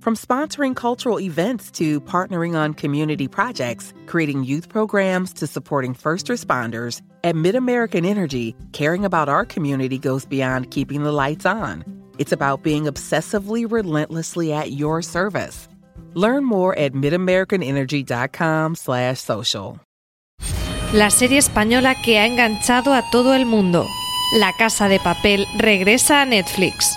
From sponsoring cultural events to partnering on community projects, creating youth programs to supporting first responders, at MidAmerican Energy, caring about our community goes beyond keeping the lights on. It's about being obsessively relentlessly at your service. Learn more at midamericanenergy.com/social. La serie española que ha enganchado a todo el mundo. La Casa de Papel regresa a Netflix.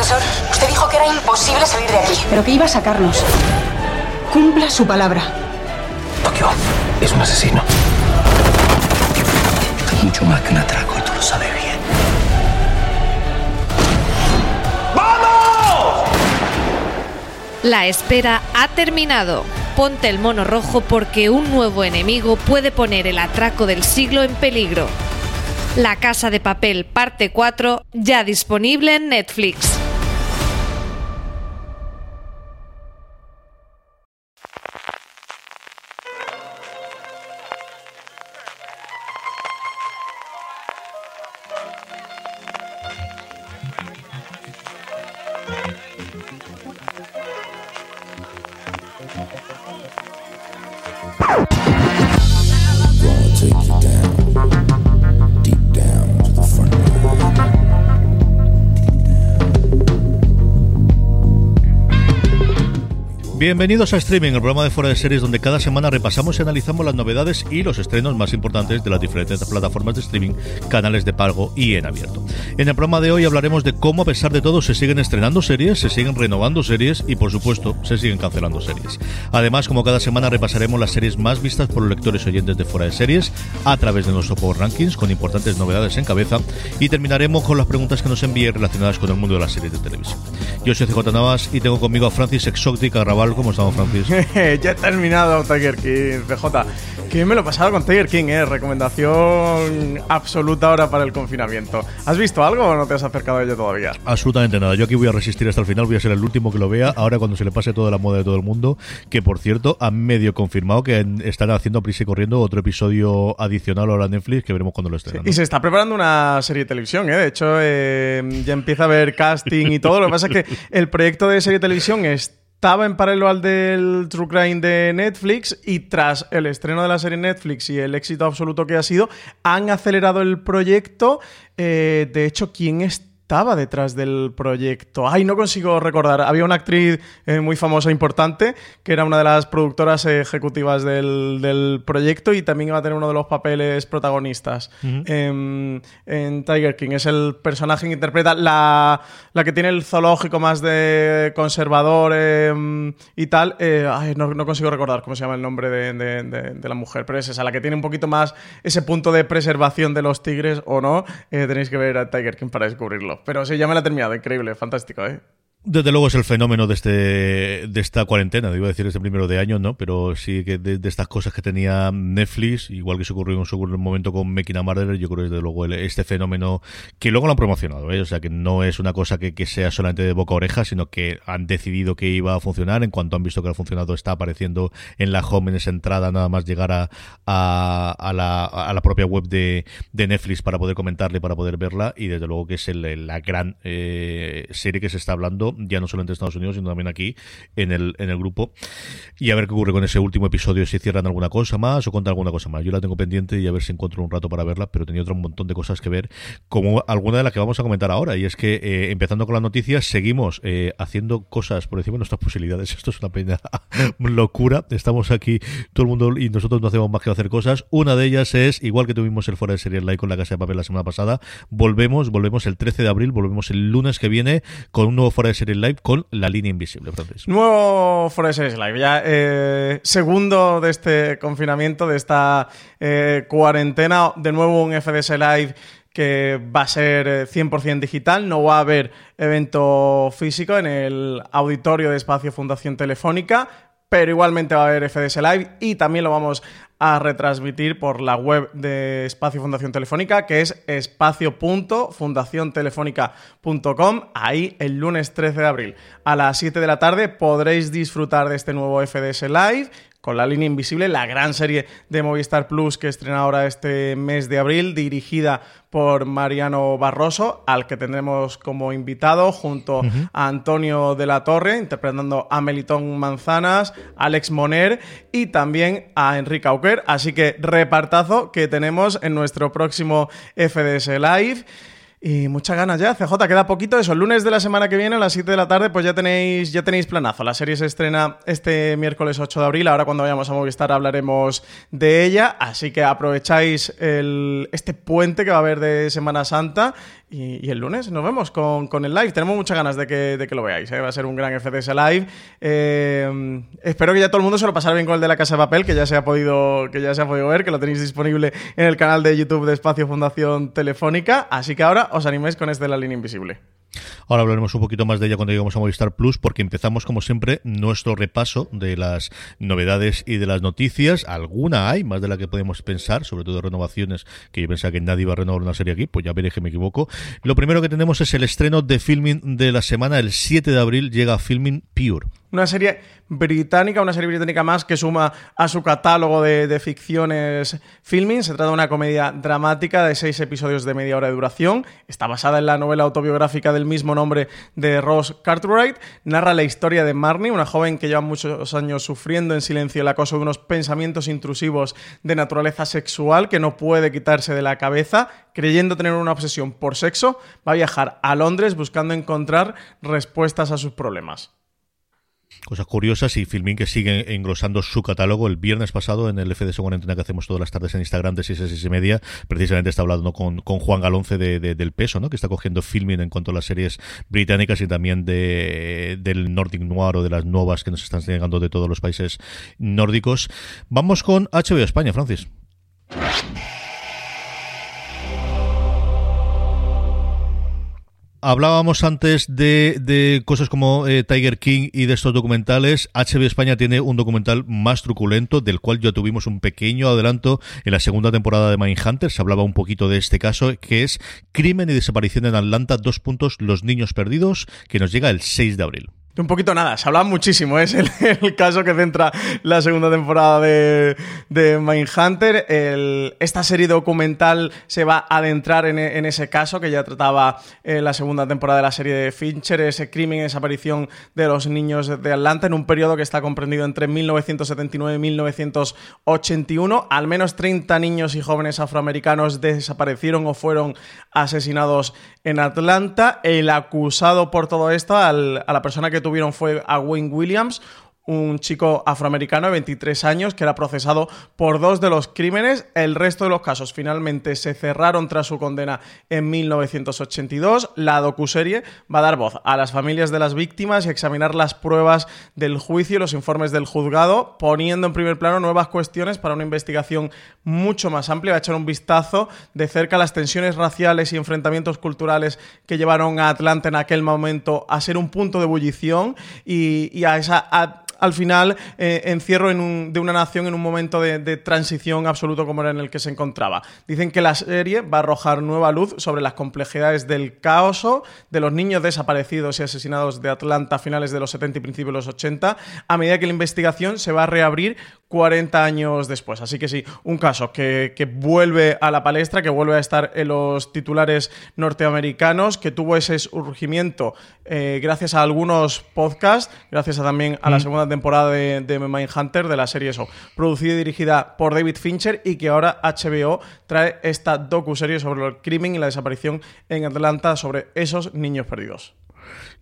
Profesor, usted dijo que era imposible salir de aquí. Pero que iba a sacarnos. Cumpla su palabra. Tokio es un asesino. Es mucho más que un atraco y tú lo sabes bien. La espera ha terminado. Ponte el mono rojo porque un nuevo enemigo puede poner el atraco del siglo en peligro. La Casa de Papel, parte 4, ya disponible en Netflix. Bienvenidos a Streaming, el programa de fuera de series donde cada semana repasamos y analizamos las novedades y los estrenos más importantes de las diferentes plataformas de streaming, canales de pago y en abierto. En el programa de hoy hablaremos de cómo a pesar de todo se siguen estrenando series, se siguen renovando series y por supuesto se siguen cancelando series. Además, como cada semana repasaremos las series más vistas por los lectores oyentes de fuera de series a través de nuestro Power Rankings con importantes novedades en cabeza y terminaremos con las preguntas que nos envíen relacionadas con el mundo de las series de televisión. Yo soy CJ Navas y tengo conmigo a Francis Exotic Arrabal ¿Cómo estamos, Francis? ya he terminado Tiger King, CJ. Que me lo he pasado con Tiger King, ¿eh? Recomendación absoluta ahora para el confinamiento. ¿Has visto algo o no te has acercado a ello todavía? Absolutamente nada. Yo aquí voy a resistir hasta el final, voy a ser el último que lo vea. Ahora cuando se le pase toda la moda de todo el mundo, que por cierto han medio confirmado que están haciendo prisa y corriendo otro episodio adicional ahora a Netflix, que veremos cuando lo estén. y se está preparando una serie de televisión, ¿eh? De hecho, eh, ya empieza a haber casting y todo. Lo que pasa es que el proyecto de serie de televisión es estaba en paralelo al del True Crime de Netflix y tras el estreno de la serie Netflix y el éxito absoluto que ha sido, han acelerado el proyecto. Eh, de hecho, ¿quién está estaba detrás del proyecto? Ay, no consigo recordar. Había una actriz eh, muy famosa, importante, que era una de las productoras ejecutivas del, proyecto y también iba a tener uno de los papeles protagonistas en, Tiger King. Es el personaje que interpreta la, la que tiene el zoológico más de conservador em, y tal. Eh, ay, no, consigo recordar cómo se llama el nombre de, de, la mujer, pero es esa, la que tiene un poquito más ese punto de preservación de los tigres o no. Eh, tenéis que ver a Tiger King para descubrirlo. Pero sí, ya me la he terminado. Increíble, fantástico, ¿eh? Desde luego es el fenómeno de este de esta cuarentena, iba a decir este primero de año, ¿no? Pero sí que de, estas cosas que tenía Netflix, igual que se ocurrió en un momento con Making a Murderer, yo creo que desde luego este fenómeno que luego lo han promocionado, ¿eh? O sea, que no es una cosa que, sea solamente de boca a oreja, sino que han decidido que iba a funcionar, en cuanto han visto que ha funcionado está apareciendo en la home, en esa entrada, nada más llegar a, a, la, a la, propia web de, de, Netflix para poder comentarle, para poder verla, y desde luego que es la gran eh, serie que se está hablando ya no solo en Estados Unidos, sino también aquí en el, en el grupo. Y a ver qué ocurre con ese último episodio, si cierran alguna cosa más o cuentan alguna cosa más. Yo la tengo pendiente y a ver si encuentro un rato para verla, pero tenía otro montón de cosas que ver, como alguna de las que vamos a comentar ahora. Y es que, eh, empezando con las noticias, seguimos eh, haciendo cosas por encima de nuestras posibilidades. Esto es una pena locura. Estamos aquí, todo el mundo, y nosotros no hacemos más que hacer cosas. Una de ellas es, igual que tuvimos el fuera de serie live con la Casa de Papel la semana pasada, volvemos, volvemos el 13 de abril, volvemos el lunes que viene con un nuevo fuera de Series Live con La Línea Invisible, Nuevo Fuera Live, ya eh, segundo de este confinamiento, de esta eh, cuarentena, de nuevo un FDS Live que va a ser 100% eh, digital, no va a haber evento físico en el auditorio de Espacio Fundación Telefónica, pero igualmente va a haber FDS Live y también lo vamos a retransmitir por la web de Espacio Fundación Telefónica, que es espacio.fundaciontelefónica.com. Ahí el lunes 13 de abril a las 7 de la tarde podréis disfrutar de este nuevo FDS Live con La línea invisible, la gran serie de Movistar Plus que estrena ahora este mes de abril, dirigida por Mariano Barroso, al que tendremos como invitado junto a Antonio de la Torre, interpretando a Melitón Manzanas, Alex Moner y también a Enrique Auquer. Así que repartazo que tenemos en nuestro próximo FDS Live. Y muchas ganas ya. CJ, queda poquito eso. El lunes de la semana que viene, a las 7 de la tarde, pues ya tenéis, ya tenéis planazo. La serie se estrena este miércoles 8 de abril. Ahora cuando vayamos a Movistar hablaremos de ella. Así que aprovecháis este puente que va a haber de Semana Santa y, el lunes nos vemos con, el live. Tenemos muchas ganas de que, lo veáis. ¿eh? Va a ser un gran FDS live. Eh, espero que ya todo el mundo se lo pasara bien con el de la Casa de Papel, que ya se ha podido, que ya se ha podido ver, que lo tenéis disponible en el canal de YouTube de Espacio Fundación Telefónica. Así que ahora os animéis con este de la línea invisible. Ahora hablaremos un poquito más de ella cuando lleguemos a Movistar Plus, porque empezamos, como siempre, nuestro repaso de las novedades y de las noticias. Alguna hay, más de la que podemos pensar, sobre todo renovaciones, que yo pensaba que nadie iba a renovar una serie aquí, pues ya veré que me equivoco. Lo primero que tenemos es el estreno de filming de la semana, el 7 de abril llega Filming Pure. Una serie británica, una serie británica más que suma a su catálogo de, ficciones filming. Se trata de una comedia dramática de seis episodios de media hora de duración. Está basada en la novela autobiográfica del mismo nombre de Ross Cartwright. Narra la historia de Marnie, una joven que lleva muchos años sufriendo en silencio el acoso de unos pensamientos intrusivos de naturaleza sexual que no puede quitarse de la cabeza. Creyendo tener una obsesión por sexo, va a viajar a Londres buscando encontrar respuestas a sus problemas. Cosas curiosas y Filmin que sigue engrosando su catálogo. El viernes pasado en el FDS Cuarentena que hacemos todas las tardes en Instagram de 6 a 6 y media, precisamente está hablando con, con Juan Galonce de, del peso, ¿no? que está cogiendo Filmin en cuanto a las series británicas y también de, del Nordic Noir o de las nuevas que nos están llegando de todos los países nórdicos. Vamos con HBO España, Francis. Hablábamos antes de, cosas como eh, Tiger King y de estos documentales. HBO España tiene un documental más truculento, del cual ya tuvimos un pequeño adelanto en la segunda temporada de Mindhunter. Se hablaba un poquito de este caso, que es Crimen y desaparición en Atlanta, dos puntos, los niños perdidos, que nos llega el 6 de abril. Un poquito nada, se habla muchísimo, es el, caso que centra la segunda temporada de, de Mindhunter. esta serie documental se va a adentrar en, ese caso que ya trataba en la segunda temporada de la serie de Fincher, ese crimen y desaparición de los niños de Atlanta en un periodo que está comprendido entre 1979 y 1981. Al menos 30 niños y jóvenes afroamericanos desaparecieron o fueron asesinados en Atlanta. El acusado por todo esto, a la persona que tuvieron fue a Wayne Williams, un chico afroamericano de 23 años que era procesado por dos de los crímenes. El resto de los casos finalmente se cerraron tras su condena en 1982. La docuserie va a dar voz a las familias de las víctimas y examinar las pruebas del juicio y los informes del juzgado, poniendo en primer plano nuevas cuestiones para una investigación mucho más amplia. Va a echar un vistazo de cerca a las tensiones raciales y enfrentamientos culturales que llevaron a Atlanta en aquel momento a ser un punto de ebullición y, a esa al final eh, encierro de una nación en un momento de, transición absoluto como era en el que se encontraba. Dicen que la serie va a arrojar nueva luz sobre las complejidades del caos de los niños desaparecidos y asesinados de Atlanta a finales de los 70 y principios de los 80, a medida que la investigación se va a reabrir 40 años después. Así que sí, un caso que, vuelve a la palestra, que vuelve a estar en los titulares norteamericanos, que tuvo ese surgimiento eh, gracias a algunos podcasts, gracias también a la mm. segunda temporada de, de Mindhunter, de la serie eso, producida y dirigida por David Fincher y que ahora HBO trae esta docu-serie sobre el crimen y la desaparición en Atlanta sobre esos niños perdidos.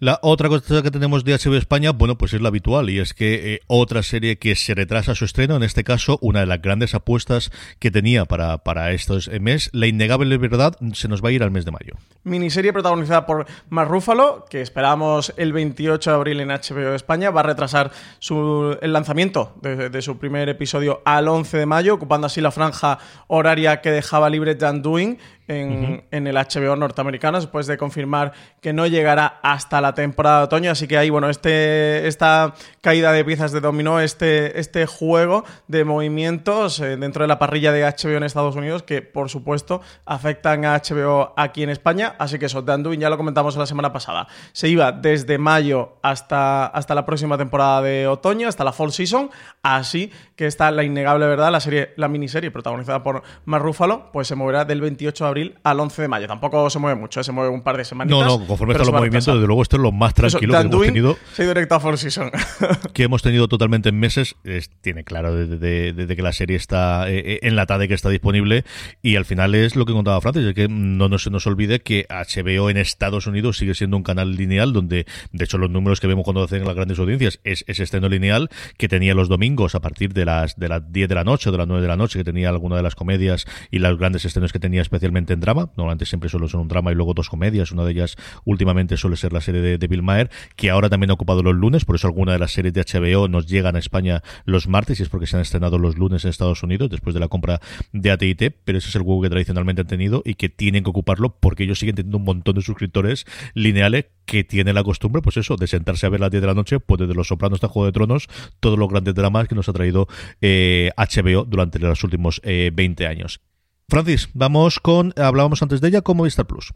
La otra cosa que tenemos de HBO España, bueno, pues es la habitual y es que eh, otra serie que se retrasa su estreno, en este caso una de las grandes apuestas que tenía para, para estos mes, La Innegable Verdad, se nos va a ir al mes de mayo. Miniserie protagonizada por Mark Ruffalo, que esperamos el 28 de abril en HBO España, va a retrasar su, el lanzamiento de, de, su primer episodio al 11 de mayo, ocupando así la franja horaria que dejaba libre Dan Doing en, uh -huh. en, el HBO norteamericano, después de confirmar que no llegará hasta la temporada de otoño. Así que ahí, bueno, este, esta caída de piezas de dominó, este, este juego de movimientos eh, dentro de la parrilla de HBO en Estados Unidos, que por supuesto afectan a HBO aquí en España. Así que eso, The Undoing, ya lo comentamos la semana pasada, se iba desde mayo hasta, hasta la próxima temporada de otoño, hasta la fall season. Así que está la innegable verdad, la serie, la miniserie protagonizada por Mark Ruffalo, pues se moverá del 28 de abril al 11 de mayo. Tampoco se mueve mucho, ¿eh? se mueve un par de semanitas. No, no, conforme están los movimientos, desde luego esto es lo más tranquilo Eso, que hemos tenido. Ido directo a Four Season. que hemos tenido totalmente en meses. Es, tiene claro desde, de, de, de que la serie está eh, enlatada y que está disponible. Y al final es lo que contaba Francis, es que no, no se nos olvide que HBO en Estados Unidos sigue siendo un canal lineal donde, de hecho, los números que vemos cuando hacen las grandes audiencias es ese estreno lineal que tenía los domingos a partir de las, de las 10 de la noche o de las 9 de la noche, que tenía alguna de las comedias y los grandes estrenos que tenía especialmente en drama. Normalmente siempre solo son un drama y luego dos comedias. Una de ellas últimamente suele ser la serie de, de Bill Maher, que ahora también ha ocupado los lunes, por eso alguna de las series de HBO nos llegan a España los martes y es porque se han estrenado los lunes en Estados Unidos después de la compra de AT&T, pero ese es el huevo que tradicionalmente han tenido y que tienen que ocuparlo porque ellos siguen teniendo un montón de suscriptores lineales que tienen la costumbre, pues eso, de sentarse a ver las 10 de la noche, pues desde Los Sopranos hasta Juego de Tronos, todos los grandes dramas que nos ha traído eh, HBO durante los últimos eh, 20 años. Francis, vamos con, hablábamos antes de ella, con Movistar Plus.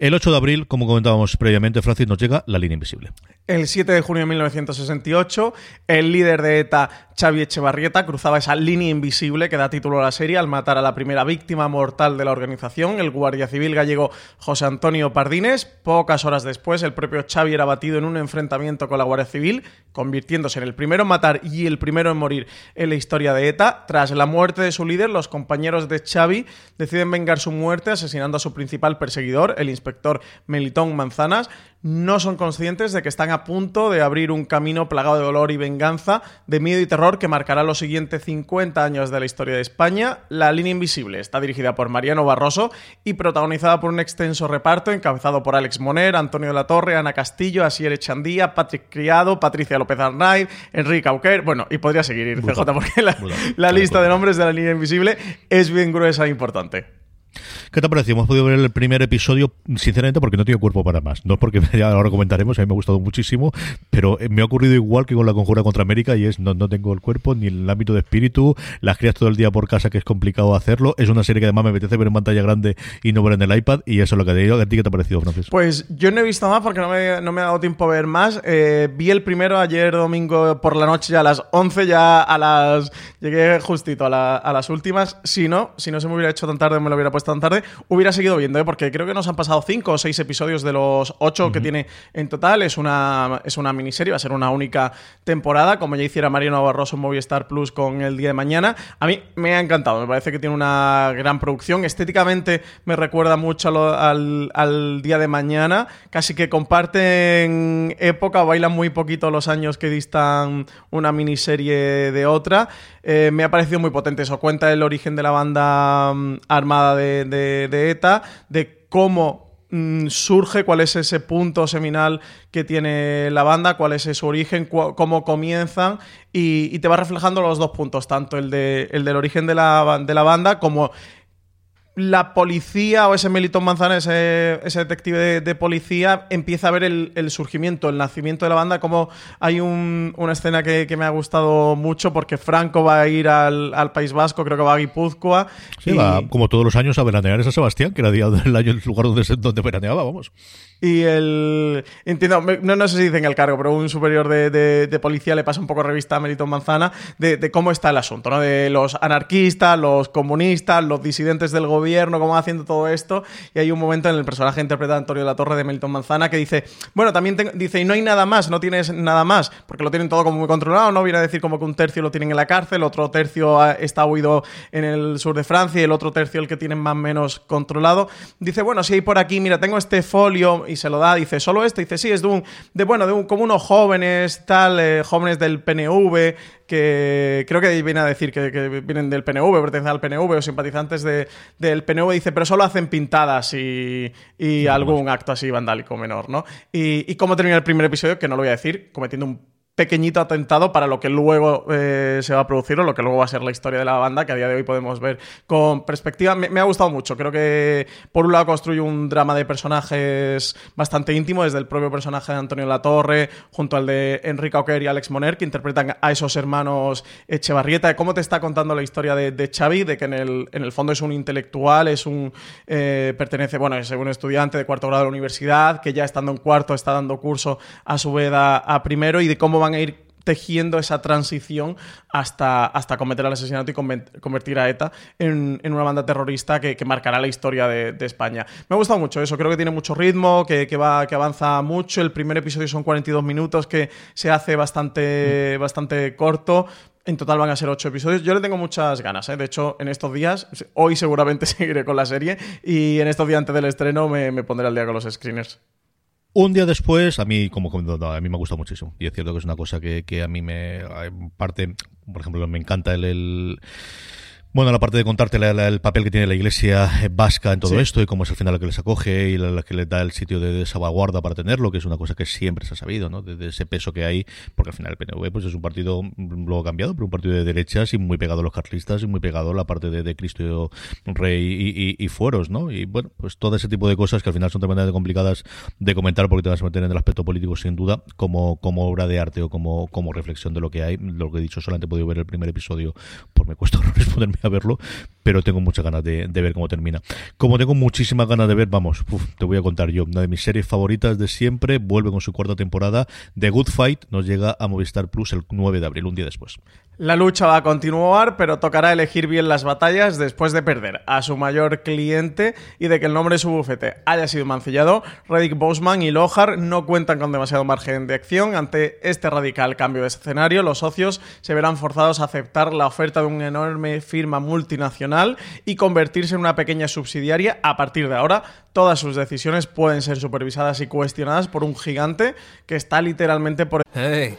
El 8 de abril, como comentábamos previamente, Francis, nos llega La Línea Invisible. El 7 de junio de 1968, el líder de ETA, Xavi Echevarrieta, cruzaba esa línea invisible que da título a la serie al matar a la primera víctima mortal de la organización, el guardia civil gallego José Antonio Pardines. Pocas horas después, el propio Xavi era batido en un enfrentamiento con la Guardia Civil, convirtiéndose en el primero en matar y el primero en morir en la historia de ETA. Tras la muerte de su líder, los compañeros de Xavi deciden vengar su muerte asesinando a su principal perseguidor, el inspector Melitón Manzanas. No son conscientes de que están a punto de abrir un camino plagado de dolor y venganza, de miedo y terror que marcará los siguientes 50 años de la historia de España. La línea invisible está dirigida por Mariano Barroso y protagonizada por un extenso reparto encabezado por Alex Moner, Antonio de la Torre, Ana Castillo, Asier Echandía, Patrick Criado, Patricia López Arnaiz, Enrique Auquer, bueno, y podría seguir ir CJ porque la, la lista de nombres de la línea invisible es bien gruesa e importante. ¿Qué te ha parecido? Hemos podido ver el primer episodio, sinceramente, porque no tengo cuerpo para más. No porque ahora comentaremos, a mí me ha gustado muchísimo, pero me ha ocurrido igual que con la conjura contra América y es no, no tengo el cuerpo ni el ámbito de espíritu, las crías todo el día por casa que es complicado hacerlo. Es una serie que además me apetece ver en pantalla grande y no ver en el iPad y eso es lo que te digo. ¿A ti qué te ha parecido, Francis? Pues yo no he visto más porque no me, no me ha dado tiempo a ver más. Eh, vi el primero ayer domingo por la noche ya a las 11, ya a las... Llegué justito a, la, a las últimas. Si no, si no se me hubiera hecho tan tarde, me lo hubiera puesto tan tarde, hubiera seguido viendo, ¿eh? porque creo que nos han pasado cinco o seis episodios de los ocho uh -huh. que tiene en total. Es una, es una miniserie, va a ser una única temporada, como ya hiciera Mariano Barroso en Movistar Plus con el día de mañana. A mí me ha encantado, me parece que tiene una gran producción. Estéticamente me recuerda mucho lo, al, al, día de mañana, casi que comparten época, bailan muy poquito los años que distan una miniserie de otra. Eh, me ha parecido muy potente eso, cuenta el origen de la banda um, armada de, de, ETA, de cómo mm, surge, cuál es ese punto seminal que tiene la banda, cuál es su origen, cómo comienzan y, y, te va reflejando los dos puntos, tanto el, de, el del origen de la, de la banda como la policía o ese Melitón Manzana, ese, ese detective de, de, policía, empieza a ver el, el, surgimiento, el nacimiento de la banda, como hay un, una escena que, que, me ha gustado mucho porque Franco va a ir al, al País Vasco, creo que va a Guipúzcoa. Sí, y... va como todos los años a veranear San Sebastián, que era día del año el lugar donde, donde veraneaba, vamos. Y el. Entiendo, no, no sé si dicen el cargo, pero un superior de, de, de policía le pasa un poco revista a Melitón Manzana de, de, cómo está el asunto, ¿no? De los anarquistas, los comunistas, los disidentes del gobierno cómo va haciendo todo esto. Y hay un momento en el personaje interpretado Antonio de la Torre de Melton Manzana que dice, bueno, también dice, y no hay nada más, no tienes nada más, porque lo tienen todo como muy controlado, no viene a decir como que un tercio lo tienen en la cárcel, otro tercio está huido en el sur de Francia y el otro tercio el que tienen más o menos controlado. Dice, bueno, si hay por aquí, mira, tengo este folio y se lo da, dice, solo este, dice, sí, es de un, de bueno, de un, como unos jóvenes, tal, eh, jóvenes del PNV, que creo que viene a decir que, vienen del PNV, pertenecen al PNV o simpatizantes del PNV, dice, pero solo hacen pintadas y, algún acto así vandálico menor, ¿no? Y, y cómo termina el primer episodio, que no lo voy a decir, cometiendo un pequeñito atentado para lo que luego eh, se va a producir o lo que luego va a ser la historia de la banda, que a día de hoy podemos ver con perspectiva. Me, ha gustado mucho. Creo que, por un lado, construye un drama de personajes bastante íntimo, desde el propio personaje de Antonio Latorre, junto al de Enrique Oquer y Alex Moner, que interpretan a esos hermanos Echevarrieta. ¿Cómo te está contando la historia de, de Xavi? De que en el, en el fondo es un intelectual, es un. Eh, pertenece, bueno, es un estudiante de cuarto grado de la universidad, que ya estando en cuarto está dando curso a su vez a primero, y de cómo van a ir tejiendo esa transición hasta, hasta cometer el asesinato y convertir a ETA en, una banda terrorista que, marcará la historia de, España. Me ha gustado mucho eso, creo que tiene mucho ritmo, que, va, que avanza mucho. El primer episodio son 42 minutos, que se hace bastante, bastante corto. En total van a ser ocho episodios. Yo le tengo muchas ganas. ¿eh? De hecho, en estos días, hoy seguramente seguiré con la serie y en estos días antes del estreno me, me pondré al día con los screeners. Un día después, a mí, como a mí me gusta muchísimo. Y es cierto que es una cosa que, que a mí me. Parte, por ejemplo, me encanta el bueno, la parte de contarte el papel que tiene la iglesia vasca en todo esto y cómo es al final la que les acoge y la, que les da el sitio de, salvaguarda para tenerlo, que es una cosa que siempre se ha sabido, ¿no? De, ese peso que hay, porque al final el PNV pues es un partido, luego cambiado, pero un partido de derechas y muy pegado a los carlistas y muy pegado a la parte de, Cristo Rey y, fueros, ¿no? Y bueno, pues todo ese tipo de cosas que al final son tremendamente complicadas de comentar porque te vas a meter en el aspecto político sin duda, como, como obra de arte o como, como reflexión de lo que hay. Lo que he dicho, solamente he podido ver el primer episodio, pues me cuesta responderme a verlo, pero tengo muchas ganas de, ver cómo termina. Como tengo muchísimas ganas de ver, vamos, te voy a contar yo, una de mis series favoritas de siempre, vuelve con su cuarta temporada, The Good Fight, nos llega a Movistar Plus el 9 de abril, un día después. La lucha va a continuar, pero tocará elegir bien las batallas después de perder a su mayor cliente y de que el nombre de su bufete haya sido mancillado. Reddick Bosman y Lohar no cuentan con demasiado margen de acción. Ante este radical cambio de escenario, los socios se verán forzados a aceptar la oferta de una enorme firma multinacional y convertirse en una pequeña subsidiaria. A partir de ahora, todas sus decisiones pueden ser supervisadas y cuestionadas por un gigante que está literalmente por... Hey,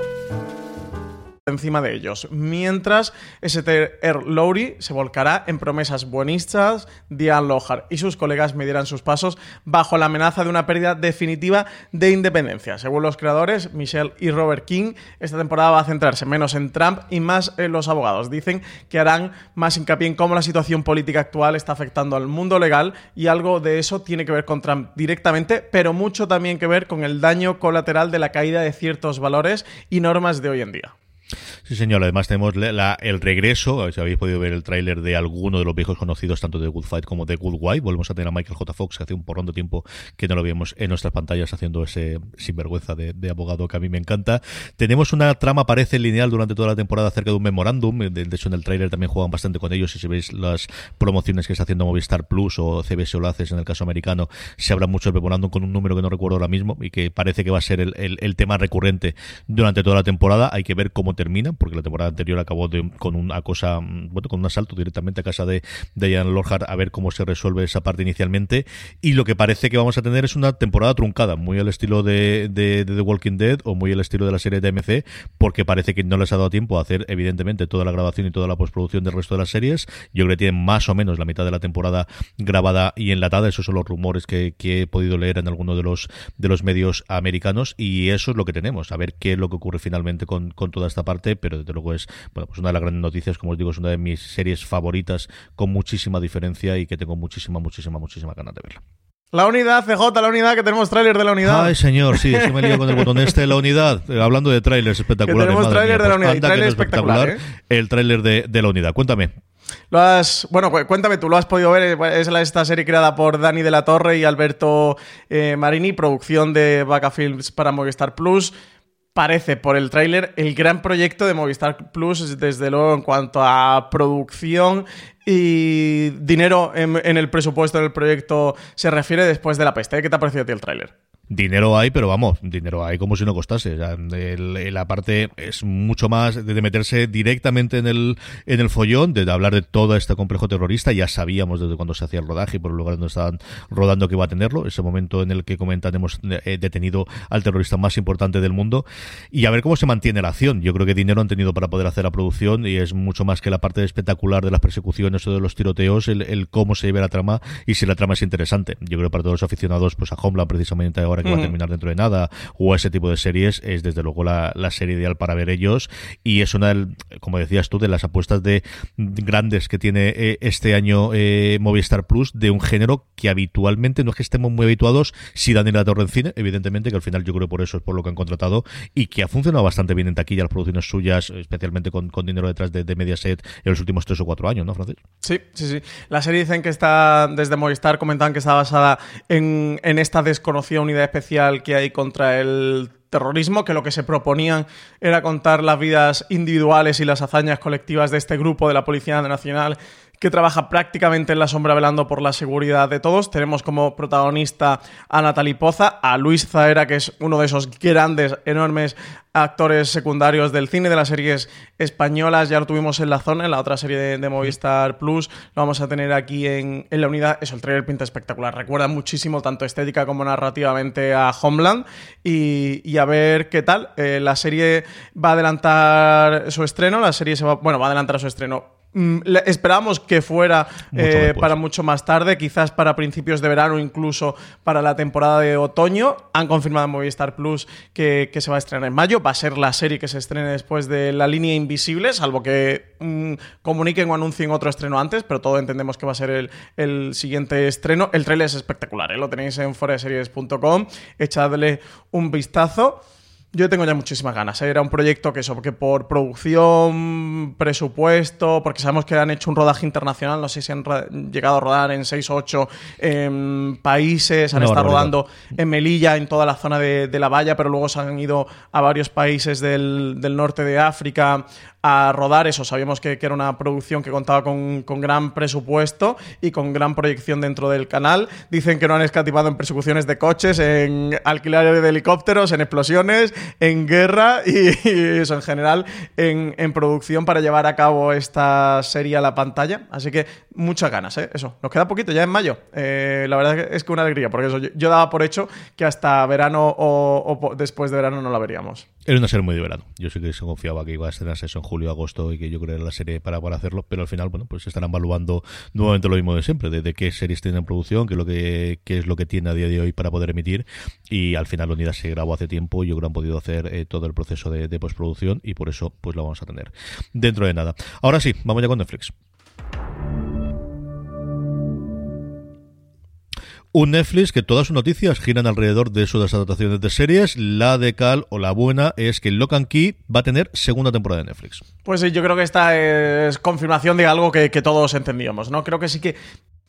Encima de ellos, mientras St. Lowry se volcará en promesas buenistas, Diane Lohar y sus colegas midieran sus pasos bajo la amenaza de una pérdida definitiva de independencia. Según los creadores, Michelle y Robert King, esta temporada va a centrarse menos en Trump y más en los abogados. Dicen que harán más hincapié en cómo la situación política actual está afectando al mundo legal y algo de eso tiene que ver con Trump directamente, pero mucho también que ver con el daño colateral de la caída de ciertos valores y normas de hoy en día. Sí, señor. Además tenemos el regreso, si habéis podido ver el tráiler de alguno de los viejos conocidos, tanto de Good Fight como de Good Wife. Volvemos a tener a Michael J. Fox, que hace un porrón de tiempo que no lo vimos en nuestras pantallas haciendo ese sinvergüenza de, abogado que a mí me encanta. Tenemos una trama, parece lineal, durante toda la temporada acerca de un memorándum. De, hecho, en el tráiler también juegan bastante con ellos. Y si veis las promociones que está haciendo Movistar Plus o CBS o Laces en el caso americano, se habla mucho del memorándum con un número que no recuerdo ahora mismo y que parece que va a ser el, el tema recurrente durante toda la temporada. Hay que ver cómo termina, porque la temporada anterior acabó con una cosa, bueno, con un asalto directamente a casa de Diane Lorhart a ver cómo se resuelve esa parte inicialmente. Y lo que parece que vamos a tener es una temporada truncada, muy al estilo de, de, The Walking Dead o muy al estilo de la serie de AMC, porque parece que no les ha dado tiempo a hacer, evidentemente, toda la grabación y toda la postproducción del resto de las series. Yo creo que tienen más o menos la mitad de la temporada grabada y enlatada. Esos son los rumores que, que he podido leer en alguno de los, de los medios americanos. Y eso es lo que tenemos. A ver qué es lo que ocurre finalmente con, con toda esta parte. Pero desde luego es, bueno, pues una de las grandes noticias, como os digo, es una de mis series favoritas con muchísima diferencia y que tengo muchísima, muchísima, muchísima ganas de verla. La unidad, CJ, la unidad, que tenemos tráiler de la unidad. Ay, señor, sí, es que me lío con el botón este, la unidad. Eh, hablando de trailers espectaculares. tenemos tráiler de la unidad, pues espectacular, ¿eh? el tráiler de, de la unidad. Cuéntame. Lo has, bueno, cuéntame, tú lo has podido ver. Es esta serie creada por Dani de la Torre y Alberto eh, Marini, producción de Vaca Films para Movistar Plus parece por el tráiler el gran proyecto de Movistar Plus, desde luego en cuanto a producción y dinero en, el presupuesto del proyecto se refiere después de la peste. ¿Qué te ha parecido a ti el tráiler? Dinero hay, pero vamos, dinero hay como si no costase. la parte es mucho más de meterse directamente en el, en el follón, de hablar de todo este complejo terrorista. Ya sabíamos desde cuando se hacía el rodaje y por el lugar donde estaban rodando que iba a tenerlo. Ese momento en el que comentan hemos eh, detenido al terrorista más importante del mundo. Y a ver cómo se mantiene la acción. Yo creo que dinero han tenido para poder hacer la producción y es mucho más que la parte espectacular de las persecuciones o de los tiroteos, el, cómo se lleve la trama y si la trama es interesante. Yo creo que para todos los aficionados, pues a Homeland precisamente ahora que va a terminar dentro de nada, o ese tipo de series, es desde luego la, serie ideal para ver ellos. Y es una, como decías tú, de las apuestas de grandes que tiene eh, este año eh, Movistar Plus, de un género que habitualmente no es que estemos muy habituados, si dan en la torre en cine, evidentemente, que al final yo creo por eso es por lo que han contratado, y que ha funcionado bastante bien en taquilla las producciones suyas, especialmente con, dinero detrás de, de, Mediaset en los últimos tres o cuatro años, ¿no, Francis? Sí, sí, sí. La serie dicen que está, desde Movistar comentaban que está basada en, en esta desconocida unidad especial que hay contra el terrorismo, que lo que se proponían era contar las vidas individuales y las hazañas colectivas de este grupo de la Policía Nacional que trabaja prácticamente en la sombra velando por la seguridad de todos. Tenemos como protagonista a Natalie Poza, a Luis Zaera, que es uno de esos grandes, enormes actores secundarios del cine, de las series españolas. Ya lo tuvimos en La Zona, en la otra serie de, Movistar Plus. Lo vamos a tener aquí en, la unidad. Eso, el trailer pinta espectacular. Recuerda muchísimo, tanto estética como narrativamente, a Homeland. Y, a ver qué tal. Eh, la serie va a adelantar su estreno. La serie se va, bueno, va a adelantar su estreno esperábamos que fuera eh, para mucho más tarde, quizás para principios de verano, incluso para la temporada de otoño. Han confirmado en Movistar Plus que, se va a estrenar en mayo. Va a ser la serie que se estrene después de La Línea Invisible, salvo que mm, comuniquen o anuncien otro estreno antes, pero todo entendemos que va a ser el, siguiente estreno. El trailer es espectacular, ¿eh? lo tenéis en foreseries.com. Echadle un vistazo. Yo tengo ya muchísimas ganas. ¿eh? Era un proyecto que, eso, que por producción, presupuesto, porque sabemos que han hecho un rodaje internacional, no sé si han llegado a rodar en 6 o 8 países, han estado rodando en Melilla, en toda la zona de, la valla, pero luego se han ido a varios países del, del norte de África, a rodar eso. Sabíamos que, era una producción que contaba con, gran presupuesto y con gran proyección dentro del canal. Dicen que no han escatimado en persecuciones de coches, en alquiler de helicópteros, en explosiones, en guerra y, eso en general en, producción para llevar a cabo esta serie a la pantalla. Así que muchas ganas, ¿eh? Eso. Nos queda poquito, ya en mayo. Eh, la verdad es que una alegría, porque eso, yo, daba por hecho que hasta verano o, después de verano no la veríamos. Era una serie muy de verano. Yo sí que se confiaba que iba a estrenarse eso en julio, agosto y que yo creo que era la serie para, para hacerlo, pero al final, bueno, pues estarán evaluando nuevamente lo mismo de siempre, de, qué series tienen en producción, qué es lo que qué es lo que tiene a día de hoy para poder emitir y al final la unidad se grabó hace tiempo, yo creo que han podido hacer eh, todo el proceso de, de postproducción y por eso pues lo vamos a tener dentro de nada. Ahora sí, vamos ya con Netflix. Un Netflix que todas sus noticias giran alrededor de sus adaptaciones de series. La de Cal o la buena es que Lock and Key va a tener segunda temporada de Netflix. Pues sí, yo creo que esta es confirmación de algo que, que todos entendíamos, ¿no? Creo que sí que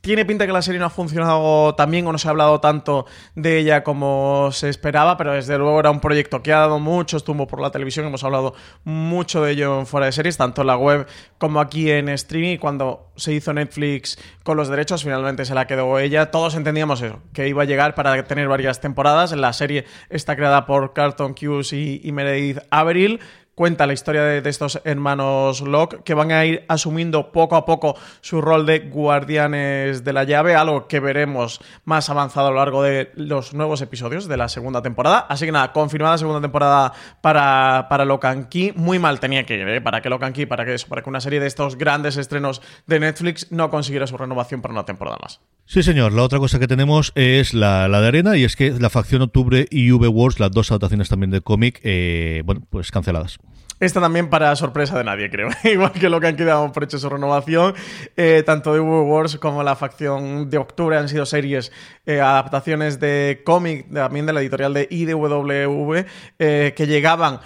tiene pinta que la serie no ha funcionado tan bien o no se ha hablado tanto de ella como se esperaba, pero desde luego era un proyecto que ha dado mucho estuvo por la televisión, hemos hablado mucho de ello en fuera de series, tanto en la web como aquí en streaming. Cuando se hizo Netflix con los derechos, finalmente se la quedó ella. Todos entendíamos eso, que iba a llegar para tener varias temporadas. La serie está creada por Carlton Cuse y, y Meredith Avril cuenta la historia de, estos hermanos Locke, que van a ir asumiendo poco a poco su rol de guardianes de la llave, algo que veremos más avanzado a lo largo de los nuevos episodios de la segunda temporada. Así que nada, confirmada segunda temporada para, para Locan Key. Muy mal tenía que ir, ¿eh? Para que Locan Key, para que eso, para que una serie de estos grandes estrenos de Netflix no consiguiera su renovación para una temporada más. Sí, señor. La otra cosa que tenemos es la, la de arena y es que la facción Octubre y V Wars, las dos adaptaciones también de cómic, eh, bueno, pues canceladas. Esta también para sorpresa de nadie, creo. Igual que lo que han quedado por hecho su renovación. Eh, tanto de Wars como la facción de octubre han sido series, eh, adaptaciones de cómic, también de la editorial de IDW, eh, que llegaban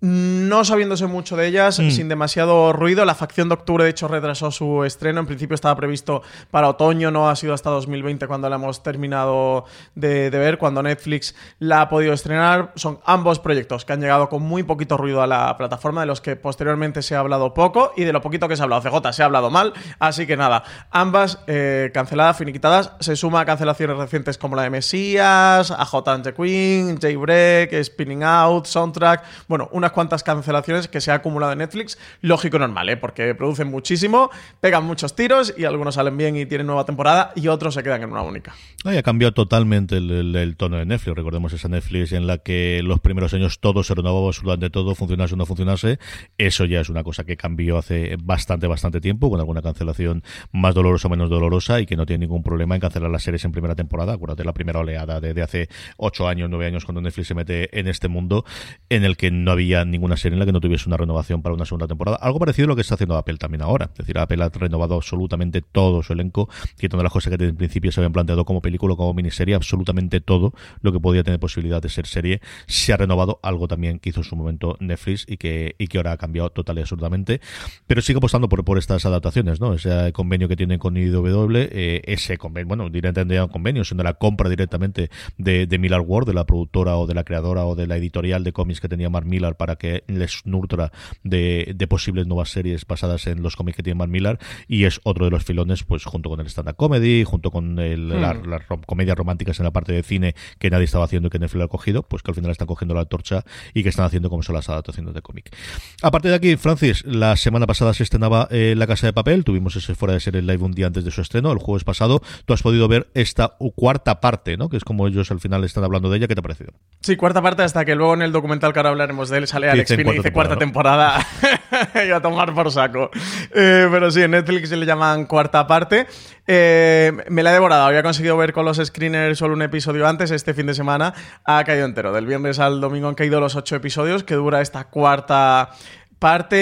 no sabiéndose mucho de ellas, Mm. sin demasiado ruido. La facción de octubre, de hecho, retrasó su estreno. En principio estaba previsto para otoño, no ha sido hasta 2020 cuando la hemos terminado de, de ver, cuando Netflix la ha podido estrenar. Son ambos proyectos que han llegado con muy poquito ruido a la plataforma, de los que posteriormente se ha hablado poco y de lo poquito que se ha hablado. CJ se ha hablado mal, así que nada, ambas eh, canceladas, finiquitadas. Se suma a cancelaciones recientes como la de Mesías, AJ and the Queen, Jailbreak, Spinning Out, Soundtrack. Bueno, unas cuantas cancelaciones que se ha acumulado en Netflix. Lógico normal, ¿eh? porque producen muchísimo, pegan muchos tiros y algunos salen bien y tienen nueva temporada y otros se quedan en una única. Ay, ha cambiado totalmente el, tono de Netflix. Recordemos esa Netflix en la que los primeros años todo se renovaba absolutamente todo, funcionase o no funcionase. Eso ya es una cosa que cambió hace bastante, bastante tiempo, con alguna cancelación más dolorosa o menos dolorosa y que no tiene ningún problema en cancelar las series en primera temporada. Acuérdate la primera oleada de, de hace ocho años, nueve años, cuando Netflix se mete en este mundo en el que no había ninguna serie en la que no tuviese una renovación para una segunda temporada. Algo parecido a lo que está haciendo Apple también ahora. Es decir, Apple ha renovado absolutamente todo su elenco, quitando las cosas que en principio se habían planteado como película como miniserie, absolutamente todo lo que podía tener posibilidad de ser serie se ha renovado. Algo también que hizo en su momento Netflix y que, y que ahora ha cambiado total y absolutamente. Pero sigue apostando por, por estas adaptaciones, ¿no? Ese convenio que tienen con IW, eh, ese convenio, bueno, directamente un convenio, siendo la compra directamente de, de Miller Ward, de la productora o de la creadora o de la editorial de cómics que tenía Mark Millar para que les nutra de, de posibles nuevas series basadas en los cómics que tiene Mark Millar y es otro de los filones, pues junto con el stand-up comedy, junto con el, Hmm. la- las rom- comedias románticas en la parte de cine que nadie estaba haciendo y que Netflix ha cogido, pues que al final están cogiendo la torcha y que están haciendo como son las adaptaciones de cómic. Aparte de aquí, Francis, la semana pasada se estrenaba eh, La Casa de Papel, tuvimos ese fuera de serie live un día antes de su estreno, el jueves pasado, tú has podido ver esta cuarta parte, ¿no? Que es como ellos al final están hablando de ella, ¿qué te ha parecido? Sí, cuarta parte hasta que luego en el documental que ahora hablaremos de él sale Alex Pina y dice cuarta temporada, temporada y a tomar por saco. Eh, pero sí, en Netflix se le llaman cuarta parte. Eh, me la he devorado, había conseguido ver con los screeners solo un episodio antes, este fin de semana ha caído entero. Del viernes al domingo han caído los ocho episodios que dura esta cuarta parte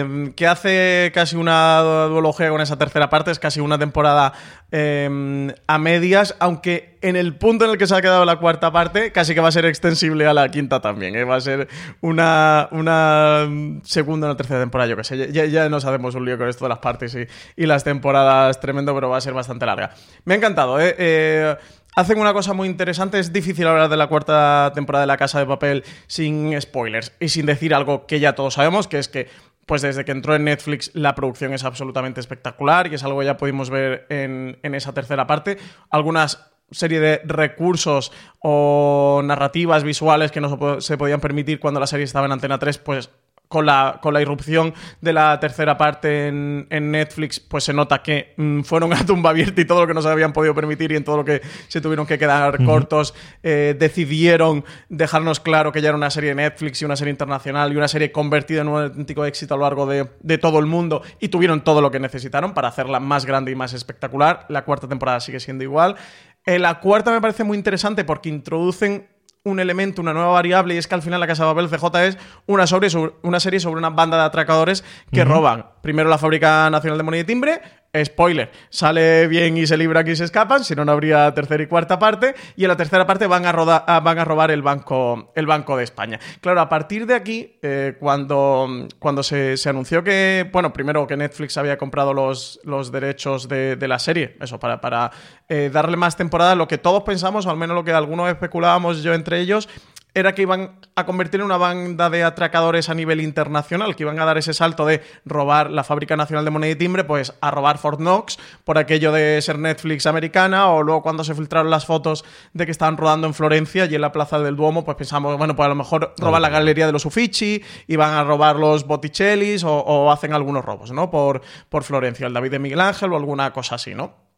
eh, que hace casi una duología con esa tercera parte, es casi una temporada eh, a medias, aunque en el punto en el que se ha quedado la cuarta parte, casi que va a ser extensible a la quinta también, ¿eh? va a ser una, una segunda o una tercera temporada, yo que sé, ya, ya nos hacemos un lío con esto de las partes y, y las temporadas tremendo, pero va a ser bastante larga. Me ha encantado, ¿eh? eh Hacen una cosa muy interesante, es difícil hablar de la cuarta temporada de La Casa de Papel sin spoilers y sin decir algo que ya todos sabemos, que es que pues desde que entró en Netflix la producción es absolutamente espectacular y es algo que ya pudimos ver en, en esa tercera parte. Algunas serie de recursos o narrativas visuales que no se, po- se podían permitir cuando la serie estaba en Antena 3, pues con la, con la irrupción de la tercera parte en, en Netflix, pues se nota que mm, fueron a tumba abierta y todo lo que no se habían podido permitir y en todo lo que se tuvieron que quedar cortos, eh, decidieron dejarnos claro que ya era una serie de Netflix y una serie internacional y una serie convertida en un auténtico éxito a lo largo de, de todo el mundo y tuvieron todo lo que necesitaron para hacerla más grande y más espectacular. La cuarta temporada sigue siendo igual. Eh, la cuarta me parece muy interesante porque introducen un elemento, una nueva variable, y es que al final la Casa de Papel CJ es una, sobre, sobre- una serie sobre una banda de atracadores que roban primero la Fábrica Nacional de Moneda y Timbre. Spoiler, sale bien y se libran y se escapan, si no, no habría tercera y cuarta parte. Y en la tercera parte van a, roda- ah, van a robar el banco, el banco de España. Claro, a partir de aquí, eh, cuando, cuando se, se anunció que, bueno, primero que Netflix había comprado los, los derechos de, de la serie, eso, para, para eh, darle más temporada, lo que todos pensamos, o al menos lo que algunos especulábamos yo entre ellos, era que iban a convertir en una banda de atracadores a nivel internacional, que iban a dar ese salto de robar la Fábrica Nacional de Moneda y Timbre, pues a robar Fort Knox por aquello de ser Netflix americana, o luego cuando se filtraron las fotos de que estaban rodando en Florencia y en la Plaza del Duomo, pues pensamos, bueno, pues a lo mejor roban la Galería de los Uffizi, iban a robar los Botticellis o, o hacen algunos robos, ¿no? Por, por Florencia, el David de Miguel Ángel o alguna cosa así, ¿no?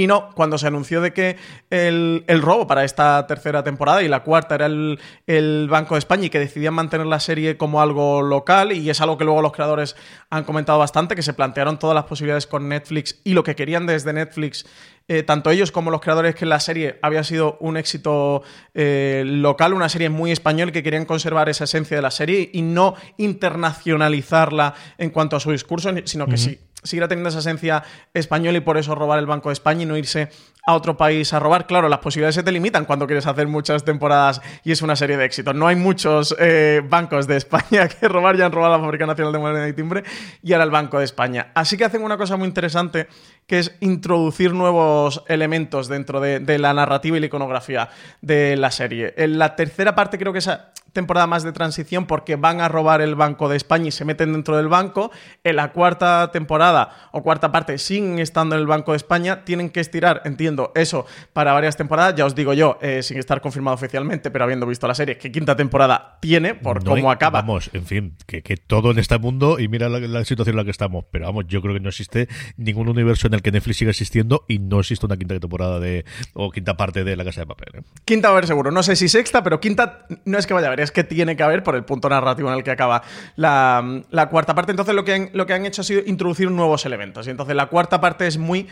Y no, cuando se anunció de que el, el, robo para esta tercera temporada y la cuarta era el, el, Banco de España y que decidían mantener la serie como algo local, y es algo que luego los creadores han comentado bastante, que se plantearon todas las posibilidades con Netflix y lo que querían desde Netflix eh, tanto ellos como los creadores que la serie había sido un éxito eh, local, una serie muy español que querían conservar esa esencia de la serie y no internacionalizarla en cuanto a su discurso, sino que uh -huh. sí seguirá teniendo esa esencia española y por eso robar el Banco de España y no irse a otro país a robar. Claro, las posibilidades se te limitan cuando quieres hacer muchas temporadas y es una serie de éxitos. No hay muchos eh, bancos de España que robar, ya han robado la Fábrica Nacional de Moneda y Timbre y ahora el Banco de España. Así que hacen una cosa muy interesante que es introducir nuevos elementos dentro de, de la narrativa y la iconografía de la serie. En la tercera parte creo que esa temporada más de transición porque van a robar el Banco de España y se meten dentro del banco. En la cuarta temporada o cuarta parte siguen estando en el Banco de España. Tienen que estirar, entiendo, eso para varias temporadas. Ya os digo yo, eh, sin estar confirmado oficialmente, pero habiendo visto la serie, que quinta temporada tiene por no cómo hay, acaba. Vamos, en fin, que, que, todo en este mundo y mira la, la, situación en la que estamos. Pero vamos, yo creo que no existe ningún universo en el que Netflix siga existiendo y no existe una quinta temporada de o quinta parte de La Casa de Papel. ¿eh? Quinta va a haber seguro. No sé si sexta, pero quinta no es que vaya a haber es que tiene que haber por el punto narrativo en el que acaba la, la cuarta parte. Entonces lo que, han, lo que han hecho ha sido introducir nuevos elementos. Y entonces la cuarta parte es muy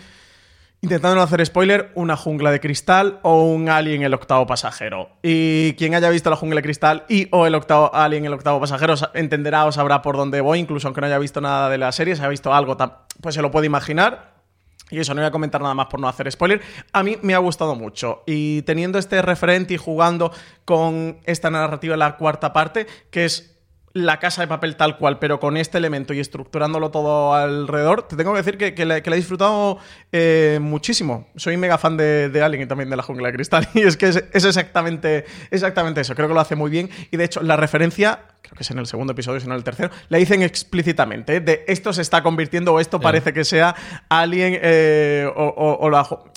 intentando no hacer spoiler, una jungla de cristal o un alien el octavo pasajero. Y quien haya visto la jungla de cristal y o el octavo alien el octavo pasajero entenderá o sabrá por dónde voy, incluso aunque no haya visto nada de la serie, si ha visto algo, pues se lo puede imaginar. Y eso, no voy a comentar nada más por no hacer spoiler. A mí me ha gustado mucho. Y teniendo este referente y jugando con esta narrativa en la cuarta parte, que es la casa de papel tal cual, pero con este elemento y estructurándolo todo alrededor, te tengo que decir que, que, la, que la, he disfrutado eh, muchísimo. Soy mega fan de, de, Alien y también de la jungla de cristal. Y es que es, es, exactamente, exactamente eso. Creo que lo hace muy bien. Y de hecho, la referencia, creo que es en el segundo episodio, si no en el tercero, la dicen explícitamente. ¿eh? De esto se está convirtiendo o esto parece que sea Alien eh, o, o, o, la, o,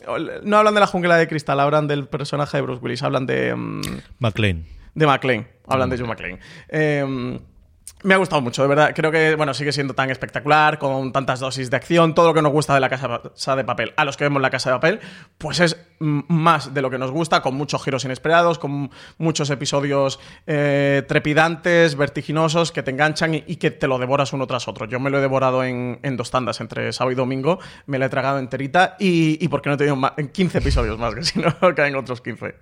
No hablan de la jungla de cristal, hablan del personaje de Bruce Willis, hablan de... Um, McLean. De McLean. Hablan de John McClane. Eh, me ha gustado mucho, de verdad. Creo que, bueno, sigue siendo tan espectacular, con tantas dosis de acción, todo lo que nos gusta de la casa de papel. A los que vemos la casa de papel, pues es más de lo que nos gusta, con muchos giros inesperados, con muchos episodios eh, trepidantes, vertiginosos, que te enganchan y, que te lo devoras uno tras otro. Yo me lo he devorado en, en dos tandas, entre sábado y domingo, me la he tragado enterita y, y porque no he tenido más, 15 episodios más, que si no caen otros 15.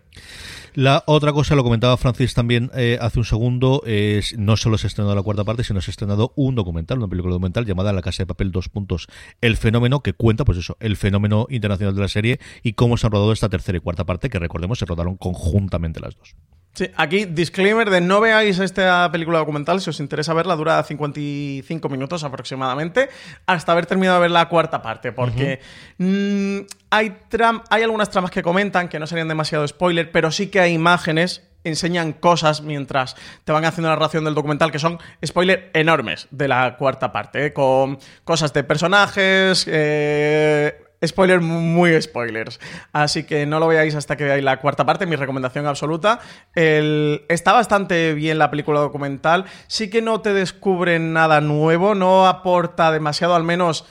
La otra cosa, lo comentaba Francis también eh, hace un segundo, es no solo se ha estrenado la cuarta parte, sino se ha estrenado un documental, una película documental llamada La Casa de Papel, dos puntos, El Fenómeno, que cuenta, pues eso, el fenómeno internacional de la serie y cómo se han rodado esta tercera y cuarta parte, que recordemos, se rodaron conjuntamente las dos. Sí, aquí disclaimer de no veáis esta película documental si os interesa verla, dura 55 minutos aproximadamente, hasta haber terminado de ver la cuarta parte, porque uh -huh. mmm, hay, tram hay algunas tramas que comentan que no serían demasiado spoiler, pero sí que hay imágenes enseñan cosas mientras te van haciendo la narración del documental que son spoilers enormes de la cuarta parte, ¿eh? con cosas de personajes, eh, Spoiler, muy spoilers. Así que no lo veáis hasta que veáis la cuarta parte, mi recomendación absoluta. Está bastante bien la película documental. Sí que no te descubren nada nuevo, no aporta demasiado, al menos.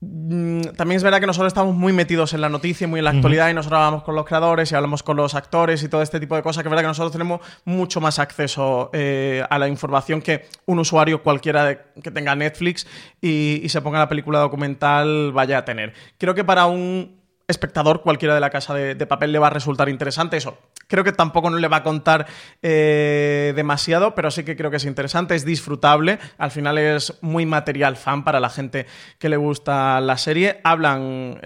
También es verdad que nosotros estamos muy metidos en la noticia, muy en la actualidad, uh -huh. y nosotros hablamos con los creadores y hablamos con los actores y todo este tipo de cosas, que es verdad que nosotros tenemos mucho más acceso eh, a la información que un usuario cualquiera de, que tenga Netflix y, y se ponga la película documental vaya a tener. Creo que para un espectador cualquiera de la casa de, de, papel le va a resultar interesante eso. Creo que tampoco no le va a contar eh, demasiado, pero sí que creo que es interesante, es disfrutable. Al final es muy material fan para la gente que le gusta la serie. Hablan,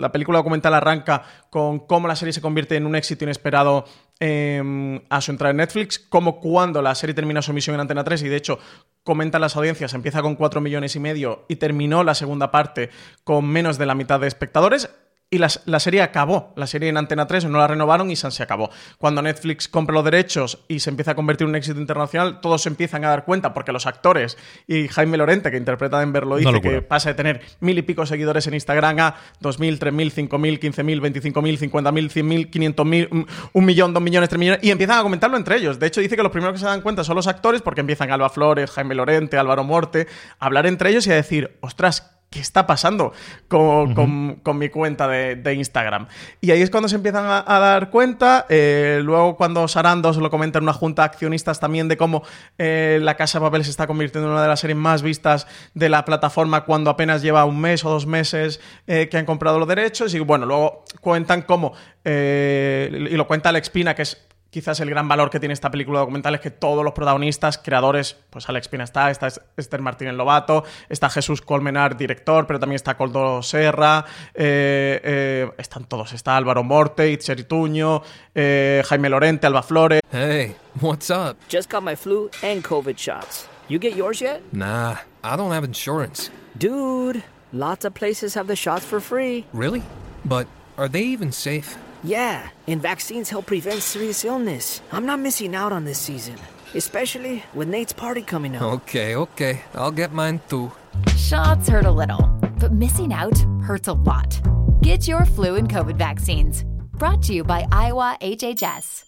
la película documental arranca con cómo la serie se convierte en un éxito inesperado eh, a su entrada en Netflix, como cuando la serie termina su emisión en Antena 3 y de hecho comentan las audiencias, empieza con 4 millones y medio y terminó la segunda parte con menos de la mitad de espectadores y la, la, serie acabó. La serie en Antena 3 no la renovaron y se acabó. Cuando Netflix compra los derechos y se empieza a convertir en un éxito internacional, todos se empiezan a dar cuenta porque los actores y Jaime Lorente, que interpreta a Denver, lo dice, que pasa de tener mil y pico seguidores en Instagram a dos mil, tres mil, cinco mil, quince mil, veinticinco mil, cincuenta mil, cien mil, quinientos mil, un millón, dos millones, tres millones, y empiezan a comentarlo entre ellos. De hecho, dice que los primeros que se dan cuenta son los actores porque empiezan Alba Flores, Jaime Lorente, Álvaro Morte, a hablar entre ellos y a decir, ostras, ¿qué está pasando con, mi cuenta de, Instagram? Y ahí es cuando se empiezan a, dar cuenta. Eh, luego, cuando Sarandos lo comenta en una junta de accionistas también de cómo eh, La Casa de Papel se está convirtiendo en una de las series más vistas de la plataforma cuando apenas lleva un mes o dos meses eh, que han comprado los derechos. Y bueno, luego cuentan cómo, y lo cuenta Alex Pina, que es quizás el gran valor que tiene esta película documental es que todos los protagonistas, creadores, pues Alex Pina está, está Esther Martínez Lobato, está Jesús Colmenar, director, pero también está Coldo Serra, eh, eh, están todos, está Álvaro Morte, Itcher Tuño, eh, Jaime Lorente, Alba Flores. Hey, what's up? Just got my flu and COVID shots. You get yours yet? Nah, I don't have insurance. Dude, lots of places have the shots for free. Really? But are they even safe? Yeah, and vaccines help prevent serious illness. I'm not missing out on this season, especially with Nate's party coming up. Okay, okay. I'll get mine too. Shots hurt a little, but missing out hurts a lot. Get your flu and COVID vaccines. Brought to you by Iowa HHS.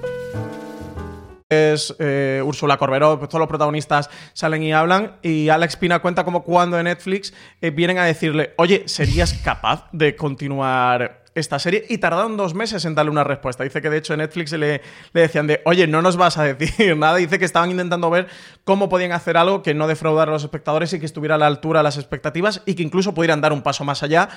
Eh, Úrsula Corberó, pues todos los protagonistas salen y hablan y Alex Pina cuenta como cuando en Netflix eh, vienen a decirle, oye, ¿serías capaz de continuar esta serie? Y tardaron dos meses en darle una respuesta. Dice que de hecho en Netflix le, le decían de, oye, no nos vas a decir nada. Dice que estaban intentando ver cómo podían hacer algo que no defraudara a los espectadores y que estuviera a la altura de las expectativas y que incluso pudieran dar un paso más allá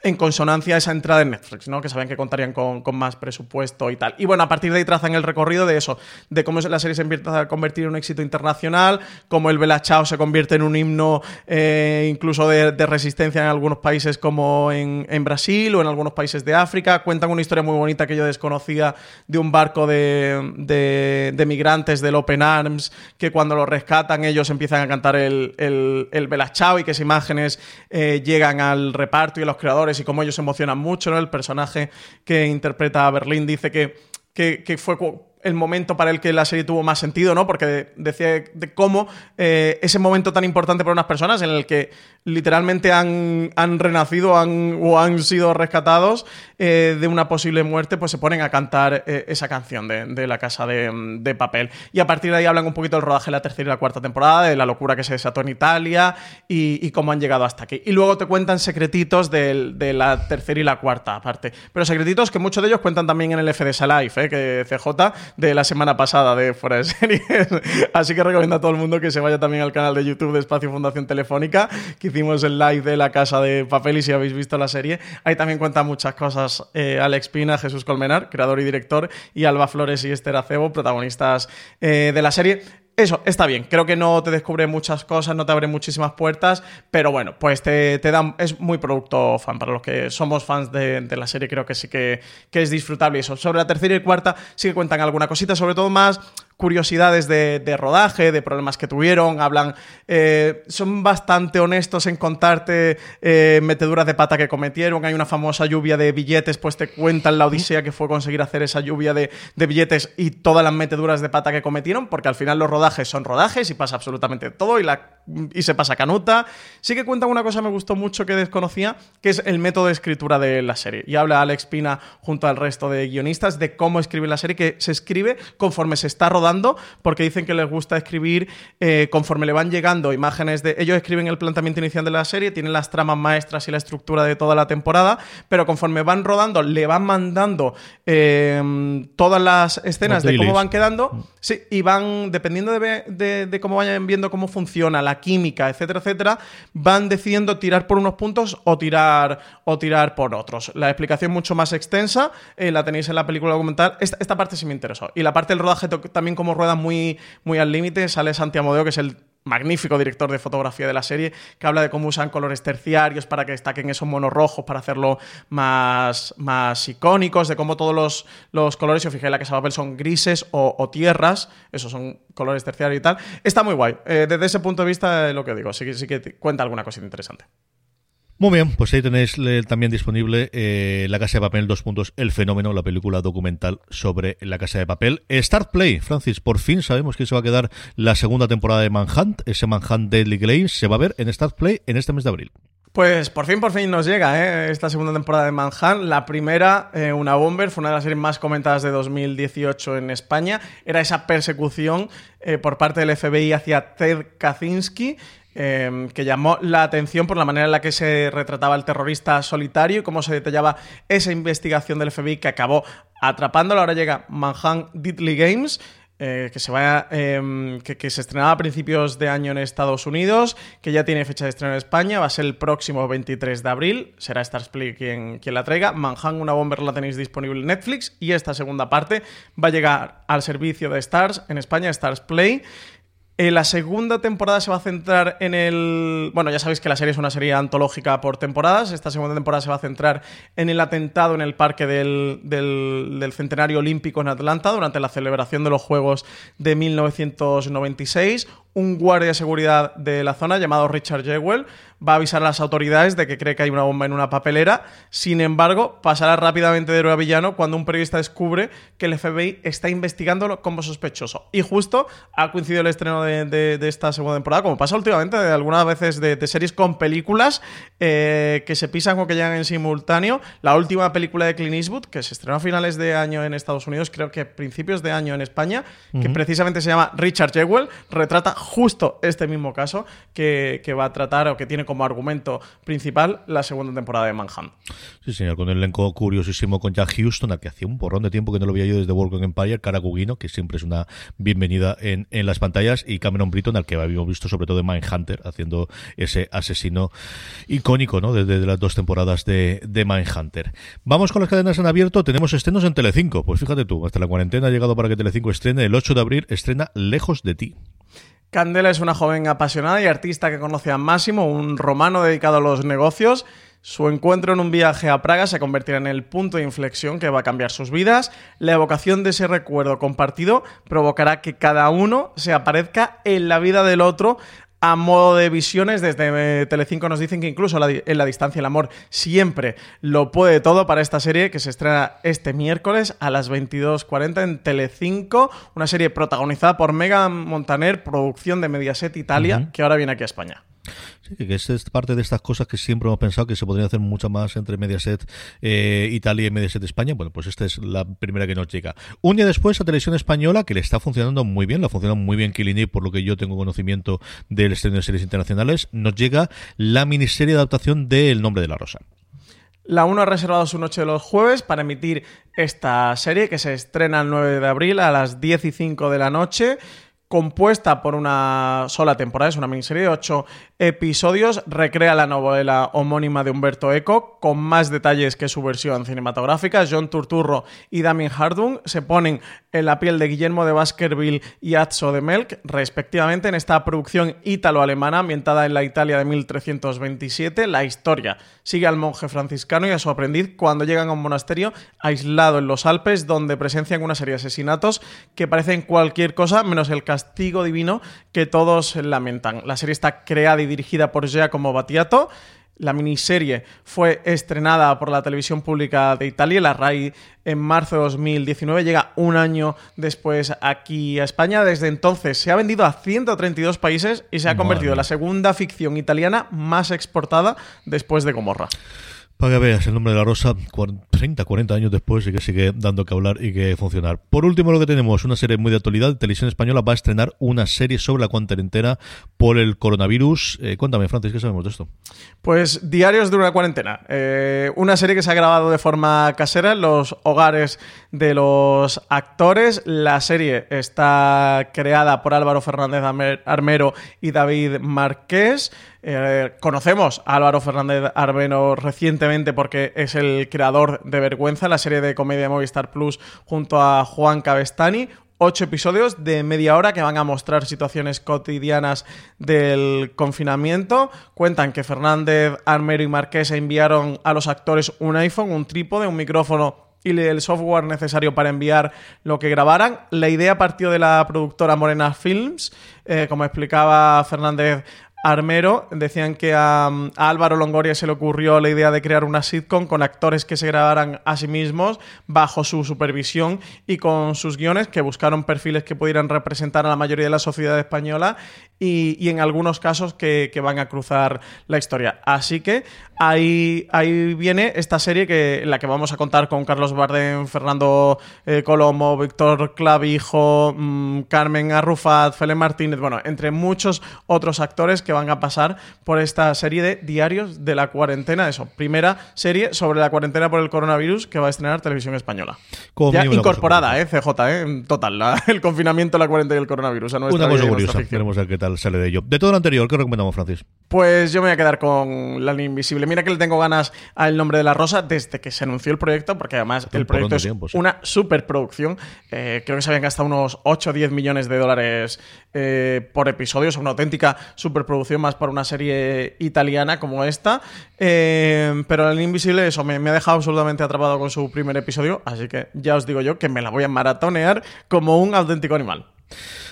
en consonancia a esa entrada en Netflix, ¿no? Que saben que contarían con, más presupuesto y tal. Y bueno, a partir de ahí trazan el recorrido de eso, de cómo la serie se empieza a convertir en un éxito internacional, cómo el Bella Chao se convierte en un himno eh, incluso de, resistencia en algunos países como en, Brasil o en algunos países de África. Cuentan una historia muy bonita que yo desconocía de un barco de, migrantes del Open Arms, que cuando lo rescatan ellos empiezan a cantar el, el, y que esas imágenes eh, llegan al reparto y a los creadores y cómo ellos se emocionan mucho, ¿no? El personaje que interpreta a Berlín dice que, que, fue el momento para el que la serie tuvo más sentido, ¿no? Porque decía de cómo eh, ese momento tan importante para unas personas en el que literalmente han, han renacido o han sido rescatados eh, de una posible muerte, pues se ponen a cantar eh, esa canción de, La Casa de, Papel. Y a partir de ahí hablan un poquito del rodaje de la tercera y la cuarta temporada, de la locura que se desató en Italia y, cómo han llegado hasta aquí. Y luego te cuentan secretitos de, la tercera y la cuarta parte. Pero secretitos que muchos de ellos cuentan también en el FDS Live, que CJ de la semana pasada de Fuera de Series. Así que recomiendo a todo el mundo que se vaya también al canal de YouTube de Espacio Fundación Telefónica, que hicimos el live de La Casa de Papel y si habéis visto la serie. Ahí también cuenta muchas cosas eh, Alex Pina, Jesús Colmenar, creador y director, y Alba Flores y Esther Acebo, protagonistas eh, de la serie. Eso, está bien. Creo que no te descubre muchas cosas, no te abre muchísimas puertas, pero bueno, pues te, dan. Es muy producto fan. Para los que somos fans de, la serie, creo que sí que, que, es disfrutable. Eso. Sobre la tercera y cuarta, sí que cuentan alguna cosita, sobre todo más curiosidades de, rodaje, de problemas que tuvieron, hablan, eh, son bastante honestos en contarte eh, meteduras de pata que cometieron, hay una famosa lluvia de billetes, pues te cuentan la odisea que fue conseguir hacer esa lluvia de, billetes y todas las meteduras de pata que cometieron, porque al final los rodajes son rodajes y pasa absolutamente todo y, se pasa canuta. Sí que cuentan una cosa que me gustó mucho que desconocía, que es el método de escritura de la serie. Y habla Alex Pina junto al resto de guionistas de cómo escribe la serie, que se escribe conforme se está rodando porque dicen que les gusta escribir eh, conforme le van llegando imágenes de... Ellos escriben el planteamiento inicial de la serie, tienen las tramas maestras y la estructura de toda la temporada, pero conforme van rodando, le van mandando eh, todas las escenas de cómo van quedando, sí, y van, dependiendo de, cómo vayan viendo cómo funciona la la química, etcétera, etcétera, van decidiendo tirar por unos puntos o tirar, o tirar por otros. La explicación mucho más extensa eh, la tenéis en la película documental. Esta, esta, parte sí me interesó. Y la parte del rodaje también como rueda muy, muy al límite, sale Santi Amodeo, que es el magnífico director de fotografía de la serie, que habla de cómo usan colores terciarios para que destaquen esos monos rojos, para hacerlo más, más icónicos, de cómo todos los, los colores, si os fijáis, la Casa Papel son grises o, tierras, esos son colores terciarios y tal. Está muy guay. Eh, desde ese punto de vista, lo que digo, sí, sí que cuenta alguna cosita interesante. Muy bien, pues ahí tenéis también disponible eh, La Casa de Papel, dos puntos, El Fenómeno, la película documental sobre La Casa de Papel. Start Play, Francis, por fin sabemos que se va a quedar la segunda temporada de Manhunt, ese Manhunt Deadly Claims, se va a ver en Start Play en este mes de abril. Pues por fin, por fin nos llega ¿eh? esta segunda temporada de Manhunt. La primera, eh, una bomber, fue una de las series más comentadas de 2018 en España. Era esa persecución eh, por parte del FBI hacia Ted Kaczynski Em, que llamó la atención por la manera en la que se retrataba el terrorista solitario y cómo se detallaba esa investigación del FBI que acabó atrapándolo. Ahora llega Manhunt Deadly Games. Eh, que se vaya, em, que, se estrenaba a principios de año en Estados Unidos, que ya tiene fecha de estreno en España, va a ser el próximo 23 de abril, será Starsplay quien, quien la traiga. Manhunt, una bomber la tenéis disponible en Netflix y esta segunda parte va a llegar al servicio de Stars en España, Stars Play. Eh, la segunda temporada se va a centrar en el. Bueno, ya sabéis que la serie es una serie antológica por temporadas. Esta segunda temporada se va a centrar en el atentado en el parque del, del, Centenario Olímpico en Atlanta durante la celebración de los Juegos de 1996. Un guardia de seguridad de la zona llamado Richard Jewell va a avisar a las autoridades de que cree que hay una bomba en una papelera. Sin embargo, pasará rápidamente de héroe a villano cuando un periodista descubre que el FBI está investigándolo como sospechoso. Y justo ha coincidido el estreno de, esta segunda temporada, como pasa últimamente de algunas veces de, series con películas eh, que se pisan o que llegan en simultáneo. La última película de Clint Eastwood, que se estrenó a finales de año en Estados Unidos, creo que principios de año en España, que precisamente se llama Richard Jewell, retrata justo este mismo caso que, que va a tratar o que tiene como argumento principal la segunda temporada de Manhunt. Sí, señor, con el elenco curiosísimo con Jack Houston, al que hacía un porrón de tiempo que no lo veía yo desde World Empire, Cara Gugino, que siempre es una bienvenida en, las pantallas, y Cameron Britton, al que habíamos visto sobre todo en Mindhunter, haciendo ese asesino icónico, ¿no? Desde, las dos temporadas de, de Mindhunter. Vamos con las cadenas en abierto, tenemos estrenos en Telecinco, pues fíjate tú, hasta la cuarentena ha llegado para que Telecinco estrene, el 8 de abril estrena Lejos de ti. Candela es una joven apasionada y artista que conoce a Máximo, un romano dedicado a los negocios. Su encuentro en un viaje a Praga se convertirá en el punto de inflexión que va a cambiar sus vidas. La evocación de ese recuerdo compartido provocará que cada uno se aparezca en la vida del otro a modo de visiones, desde eh, Telecinco nos dicen que incluso en la distancia el amor siempre lo puede todo para esta serie que se estrena este miércoles a las 22.40 en Telecinco, una serie protagonizada por Megan Montaner, producción de Mediaset Italia, que ahora viene aquí a España. Sí, que es parte de estas cosas que siempre hemos pensado que se podrían hacer mucho más entre Mediaset eh, Italia y Mediaset España. Bueno, pues esta es la primera que nos llega. Un día después, a Televisión Española, que le está funcionando muy bien, le ha funcionado muy bien Kilini, por lo que yo tengo conocimiento del estreno de series internacionales, nos llega la miniserie de adaptación de El nombre de la rosa. La 1 ha reservado su noche de los jueves para emitir esta serie que se estrena el 9 de abril a las 10 y 5 de la noche compuesta por una sola temporada, es una miniserie de ocho episodios, recrea la novela homónima de Humberto Eco, con más detalles que su versión cinematográfica. John Turturro y Damien Hardung se ponen en la piel de Guillermo de Baskerville y Azzo de Melk, respectivamente, en esta producción ítalo-alemana ambientada en la Italia de 1327. La historia sigue al monje franciscano y a su aprendiz cuando llegan a un monasterio aislado en los Alpes, donde presencian una serie de asesinatos que parecen cualquier cosa menos el caso castigo divino que todos lamentan. La serie está creada y dirigida por Giacomo Battiato. La miniserie fue estrenada por la televisión pública de Italia, la RAI, en marzo de 2019. Llega un año después aquí a España. Desde entonces se ha vendido a 132 países y se ha convertido en la segunda ficción italiana más exportada después de Gomorra. Para que veas el nombre de la rosa, 30, 40 años después y que sigue dando que hablar y que funcionar. Por último, lo que tenemos, una serie muy de actualidad. Televisión Española va a estrenar una serie sobre la cuarentena por el coronavirus. Eh, cuéntame, Francis, ¿qué sabemos de esto? Pues Diarios de una cuarentena. Eh, una serie que se ha grabado de forma casera en los hogares de los actores. La serie está creada por Álvaro Fernández Armero y David Marqués. Eh, conocemos a Álvaro Fernández Arbeno recientemente porque es el creador de Vergüenza, la serie de comedia Movistar Plus junto a Juan Cabestani. Ocho episodios de media hora que van a mostrar situaciones cotidianas del confinamiento. Cuentan que Fernández, Armero y Marqués enviaron a los actores un iPhone, un trípode, un micrófono y el software necesario para enviar lo que grabaran. La idea partió de la productora Morena Films. Eh, como explicaba Fernández Armero decían que a, Álvaro Longoria se le ocurrió la idea de crear una sitcom con actores que se grabaran a sí mismos bajo su supervisión y con sus guiones que buscaron perfiles que pudieran representar a la mayoría de la sociedad española y, en algunos casos que, van a cruzar la historia. Así que ahí, ahí viene esta serie que, la que vamos a contar con Carlos Bardem, Fernando eh, Colomo, Víctor Clavijo, mm, Carmen Arrufat, Fele Martínez, bueno, entre muchos otros actores que van a pasar por esta serie de diarios de la cuarentena. Eso, primera serie sobre la cuarentena por el coronavirus que va a estrenar Televisión Española. ya incorporada, eh, CJ, eh, en total, el confinamiento, la cuarentena y el coronavirus. A Una cosa curiosa, queremos ver qué tal sale de ello. De todo lo anterior, ¿qué recomendamos, Francis? Pues yo me voy a quedar con La Invisible. Mira que le tengo ganas al nombre de la rosa desde que se anunció el proyecto, porque además el proyecto es una superproducción. Eh, creo que se habían gastado unos 8 o 10 millones de dólares eh, por episodio. Es una auténtica superproducción más para una serie italiana como esta. Eh, pero El Invisible, eso, me, me, ha dejado absolutamente atrapado con su primer episodio. Así que ya os digo yo que me la voy a maratonear como un auténtico animal.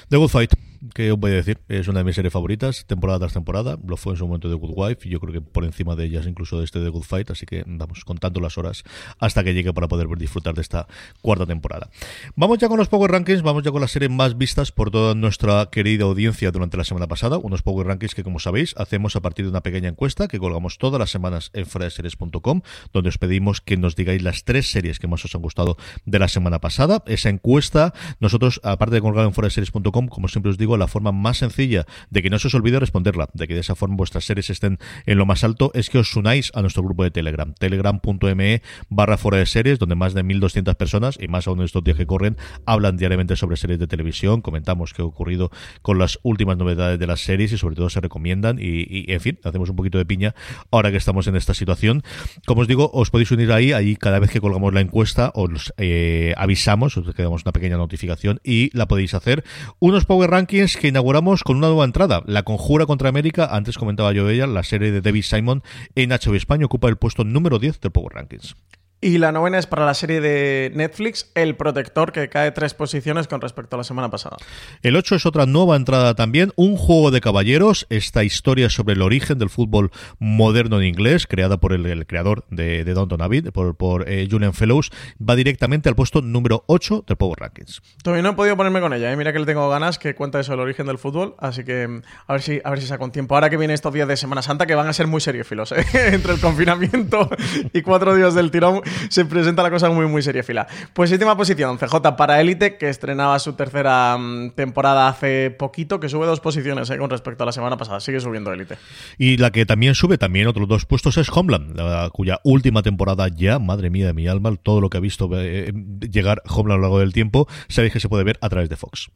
The Good Fight. ¿Qué os voy a decir? Es una de mis series favoritas, temporada tras temporada. Lo fue en su momento de Good Wife, y yo creo que por encima de ellas incluso de este de Good Fight, así que vamos contando las horas hasta que llegue para poder disfrutar de esta cuarta temporada. Vamos ya con los Power Rankings, vamos ya con las series más vistas por toda nuestra querida audiencia durante la semana pasada. Unos Power Rankings que, como sabéis, hacemos a partir de una pequeña encuesta que colgamos todas las semanas en freseries.com, donde os pedimos que nos digáis las tres series que más os han gustado de la semana pasada. Esa encuesta, nosotros, aparte de colgar en freseries.com, como siempre os digo, la forma más sencilla de que no se os olvide responderla, de que de esa forma vuestras series estén en lo más alto, es que os unáis a nuestro grupo de Telegram, telegram.me barra fuera de series, donde más de 1.200 personas, y más aún en estos días que corren, hablan diariamente sobre series de televisión, comentamos qué ha ocurrido con las últimas novedades de las series y sobre todo se recomiendan y, en fin, hacemos un poquito de piña ahora que estamos en esta situación. Como os digo, os podéis unir ahí, ahí cada vez que colgamos la encuesta os eh, avisamos, os quedamos una pequeña notificación y la podéis hacer. Unos Power Rankings que inauguramos con una nueva entrada, La Conjura contra América, antes comentaba yo de ella, la serie de David Simon en HBO España ocupa el puesto número 10 del Power Rankings. Y la novena es para la serie de Netflix, El Protector, que cae tres posiciones con respecto a la semana pasada. El 8 es otra nueva entrada también, Un Juego de Caballeros, esta historia sobre el origen del fútbol moderno en inglés, creada por el, creador de, de Downton Abbey, por, eh, Julian Fellows, va directamente al puesto número 8 del Power Rankings. Todavía no he podido ponerme con ella, ¿eh? mira que le tengo ganas, que cuenta eso, el origen del fútbol, así que mm, a ver si, a ver si saco un tiempo. Ahora que vienen estos días de Semana Santa, que van a ser muy seriofilos, ¿eh? entre el confinamiento y cuatro días del tirón se presenta la cosa muy, muy seria fila. Pues séptima posición, CJ para Élite, que estrenaba su tercera mm, temporada hace poquito, que sube dos posiciones eh, con respecto a la semana pasada. Sigue subiendo Élite. Y la que también sube, también otros dos puestos, es Homeland, cuya última temporada ya, madre mía de mi alma, todo lo que ha visto eh, llegar Homeland a lo largo del tiempo, sabéis que se puede ver a través de Fox.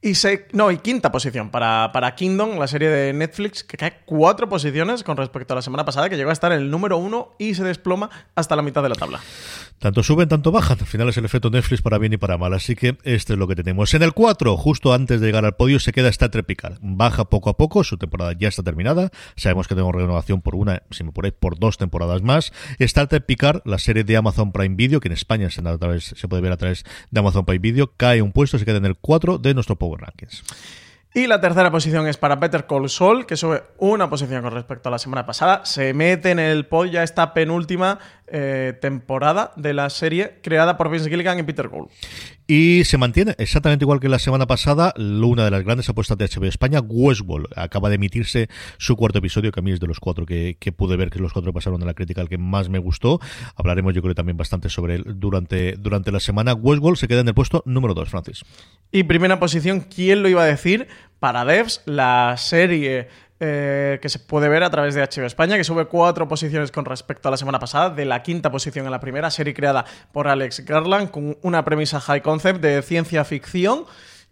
Y no, y quinta posición para, para Kingdom, la serie de Netflix, que cae cuatro posiciones con respecto a la semana pasada, que llegó a estar en el número uno y se desploma hasta la mitad de la tabla. Tanto suben, tanto bajan. Al final es el efecto Netflix para bien y para mal. Así que esto es lo que tenemos. En el 4, justo antes de llegar al podio, se queda Star Trek Baja poco a poco, su temporada ya está terminada. Sabemos que tenemos renovación por una, si me ponéis, por dos temporadas más. Star Trek Picard, la serie de Amazon Prime Video, que en España se, se puede ver a través de Amazon Prime Video, cae un puesto, se queda en el 4 de nuestro Power Rankings. Y la tercera posición es para Better Call Saul, que sube una posición con respecto a la semana pasada. Se mete en el poll ya esta penúltima eh, temporada de la serie creada por Vince Gilligan y Peter Gould. Y se mantiene exactamente igual que la semana pasada, una de las grandes apuestas de HBO España, Westworld. Acaba de emitirse su cuarto episodio, que a mí es de los cuatro que, pude ver, que los cuatro pasaron de la crítica, el que más me gustó. Hablaremos yo creo también bastante sobre él durante, durante la semana. Westworld se queda en el puesto número dos, Francis. Y primera posición, ¿quién lo iba a decir? Para Devs, la serie eh, que se puede ver a través de HBO España, que sube cuatro posiciones con respecto a la semana pasada, de la quinta posición en la primera, serie creada por Alex Garland, con una premisa high concept de ciencia ficción.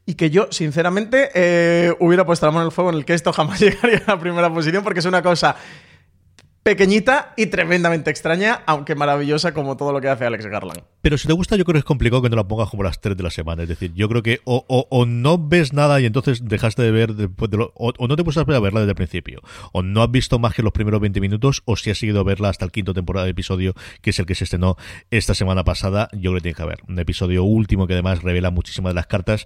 Y que yo, sinceramente, eh, hubiera puesto la mano en el fuego en el que esto jamás llegaría a la primera posición, porque es una cosa pequeñita y tremendamente extraña, aunque maravillosa como todo lo que hace Alex Garland. Pero si te gusta, yo creo que es complicado que no la pongas como las 3 de la semana. Es decir, yo creo que o, no ves nada y entonces dejaste de ver después de o, no te pusiste a verla desde el principio, o no has visto más que los primeros 20 minutos, o si has seguido verla hasta el quinto temporada de episodio, que es el que se estrenó esta semana pasada, yo creo que tiene que haber. Un episodio último que además revela muchísimas de las cartas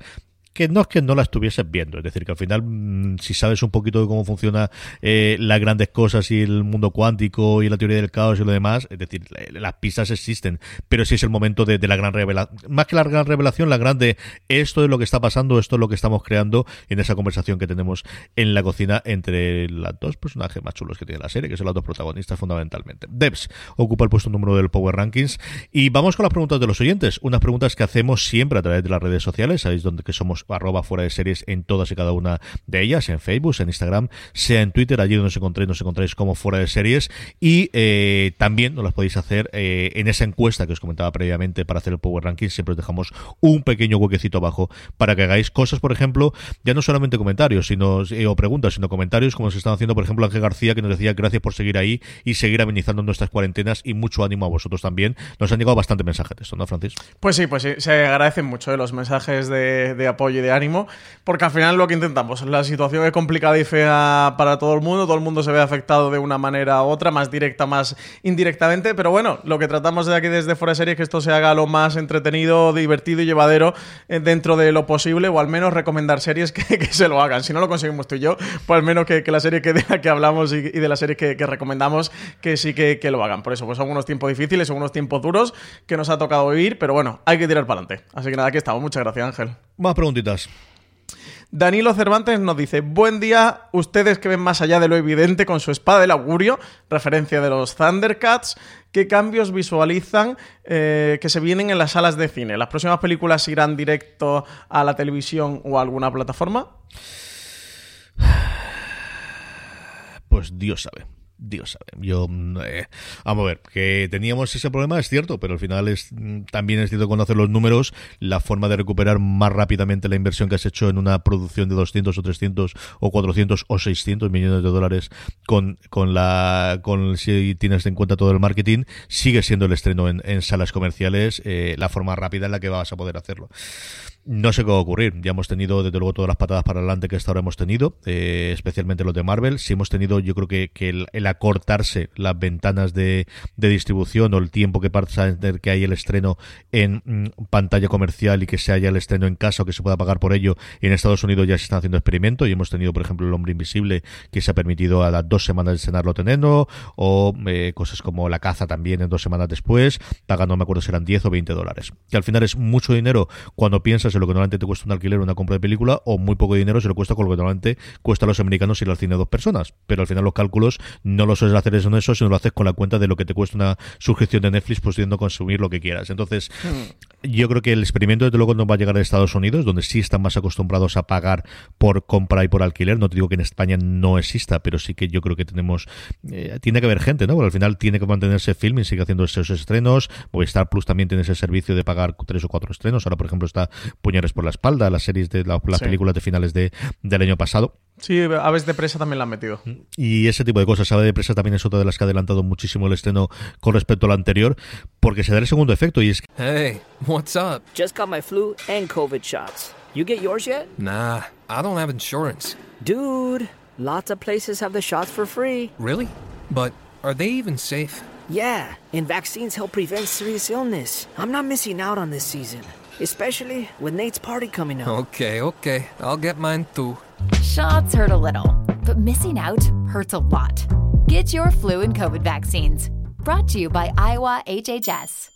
que no es que no la estuvieses viendo, es decir, que al final, mm, si sabes un poquito de cómo funciona eh, las grandes cosas y el mundo cuántico y la teoría del caos y lo demás, es decir, las pistas existen, pero si es el momento de, la gran revelación, más que la gran revelación, la grande, esto es lo que está pasando, esto es lo que estamos creando en esa conversación que tenemos en la cocina entre los dos personajes más chulos que tiene la serie, que son los dos protagonistas fundamentalmente. Devs ocupa el puesto número del Power Rankings y vamos con las preguntas de los oyentes, unas preguntas que hacemos siempre a través de las redes sociales, sabéis dónde que somos arroba fuera de series en todas y cada una de ellas, en Facebook, en Instagram, sea en Twitter, allí donde os encontréis, nos encontráis como fuera de series y eh, también nos las podéis hacer eh, en esa encuesta que os comentaba previamente para hacer el Power Ranking, siempre os dejamos un pequeño huequecito abajo para que hagáis cosas, por ejemplo, ya no solamente comentarios sino eh, o preguntas, sino comentarios como se están haciendo, por ejemplo, Ángel García que nos decía gracias por seguir ahí y seguir amenizando nuestras cuarentenas y mucho ánimo a vosotros también. Nos han llegado bastante mensajes de esto, ¿no, Francis? Pues sí, pues sí, se agradecen mucho los mensajes de apoyo y de ánimo porque al final lo que intentamos, la situación es complicada y fea para todo el mundo, todo el mundo se ve afectado de una manera u otra, más directa, más indirectamente, pero bueno, lo que tratamos de aquí desde Fuera de Serie es que esto se haga lo más entretenido, divertido y llevadero eh, dentro de lo posible, o al menos recomendar series que, se lo hagan. Si no lo conseguimos tú y yo, pues al menos que, la serie que de la que hablamos y, de la serie que, recomendamos, que sí que, lo hagan. Por eso, pues son unos tiempos difíciles, son unos tiempos duros que nos ha tocado vivir, pero bueno, hay que tirar para adelante. Así que nada, aquí estamos. Muchas gracias, Ángel. Más preguntitas. Danilo Cervantes nos dice, buen día, ustedes que ven más allá de lo evidente con su espada del augurio, referencia de los Thundercats, ¿qué cambios visualizan eh, que se vienen en las salas de cine? ¿Las próximas películas irán directo a la televisión o a alguna plataforma? Pues Dios sabe. Dios sabe. Yo, mm, eh, vamos a ver, que teníamos ese problema es cierto, pero al final es mm, también es cierto conocer los números, la forma de recuperar más rápidamente la inversión que has hecho en una producción de 200 o 300 o 400 o 600 millones de dólares con, con la, con si tienes en cuenta todo el marketing, sigue siendo el estreno en, salas comerciales eh, la forma rápida en la que vas a poder hacerlo. No sé qué va a ocurrir. Ya hemos tenido, desde luego, todas las patadas para adelante que hasta ahora hemos tenido, eh, especialmente los de Marvel. Si hemos tenido, yo creo que, el, acortarse las ventanas de, distribución o el tiempo que pasa que hay el estreno en mm, pantalla comercial y que se haya el estreno en casa o que se pueda pagar por ello. en Estados Unidos ya se están haciendo experimentos y hemos tenido, por ejemplo, El Hombre Invisible, que se ha permitido a las dos semanas de estrenarlo teniendo, o eh, cosas como La Caza también en dos semanas después, pagando, no me acuerdo si eran 10 o 20 dólares. Que al final es mucho dinero cuando piensas en lo que normalmente te cuesta un alquiler o una compra de película, o muy poco dinero se lo cuesta con lo que normalmente cuesta a los americanos ir al cine dos personas. Pero al final los cálculos no lo sueles hacer eso en eso, sino lo haces con la cuenta de lo que te cuesta una suscripción de Netflix, pues pudiendo consumir lo que quieras. Entonces, hmm. yo creo que el experimento desde luego no va a llegar a Estados Unidos, donde sí están más acostumbrados a pagar por compra y por alquiler. No te digo que en España no exista, pero sí que yo creo que tenemos, eh, tiene que haber gente, ¿no? Porque al final tiene que mantenerse filming, sigue haciendo esos estrenos. Movistar Plus también tiene ese servicio de pagar tres o cuatro estrenos. Ahora, por ejemplo, está Puñares por la espalda, las series de las películas de finales de, del año pasado. Sí, Aves de Presa también la han metido. Y ese tipo de cosas. Aves de Presa también es otra de las que ha adelantado muchísimo el estreno con respecto al anterior, porque se da el segundo efecto y es Hey, what's up? Just got my flu and COVID shots. You get yours yet? Nah, I don't have insurance. Dude, lots of places have the shots for free. Really? But are they even safe? Yeah, and vaccines help prevent serious illness. I'm not missing out on this season. Especially with Nate's party coming up. Okay, okay. I'll get mine too. Shots hurt a little, but missing out hurts a lot. Get your flu and COVID vaccines. Brought to you by Iowa HHS.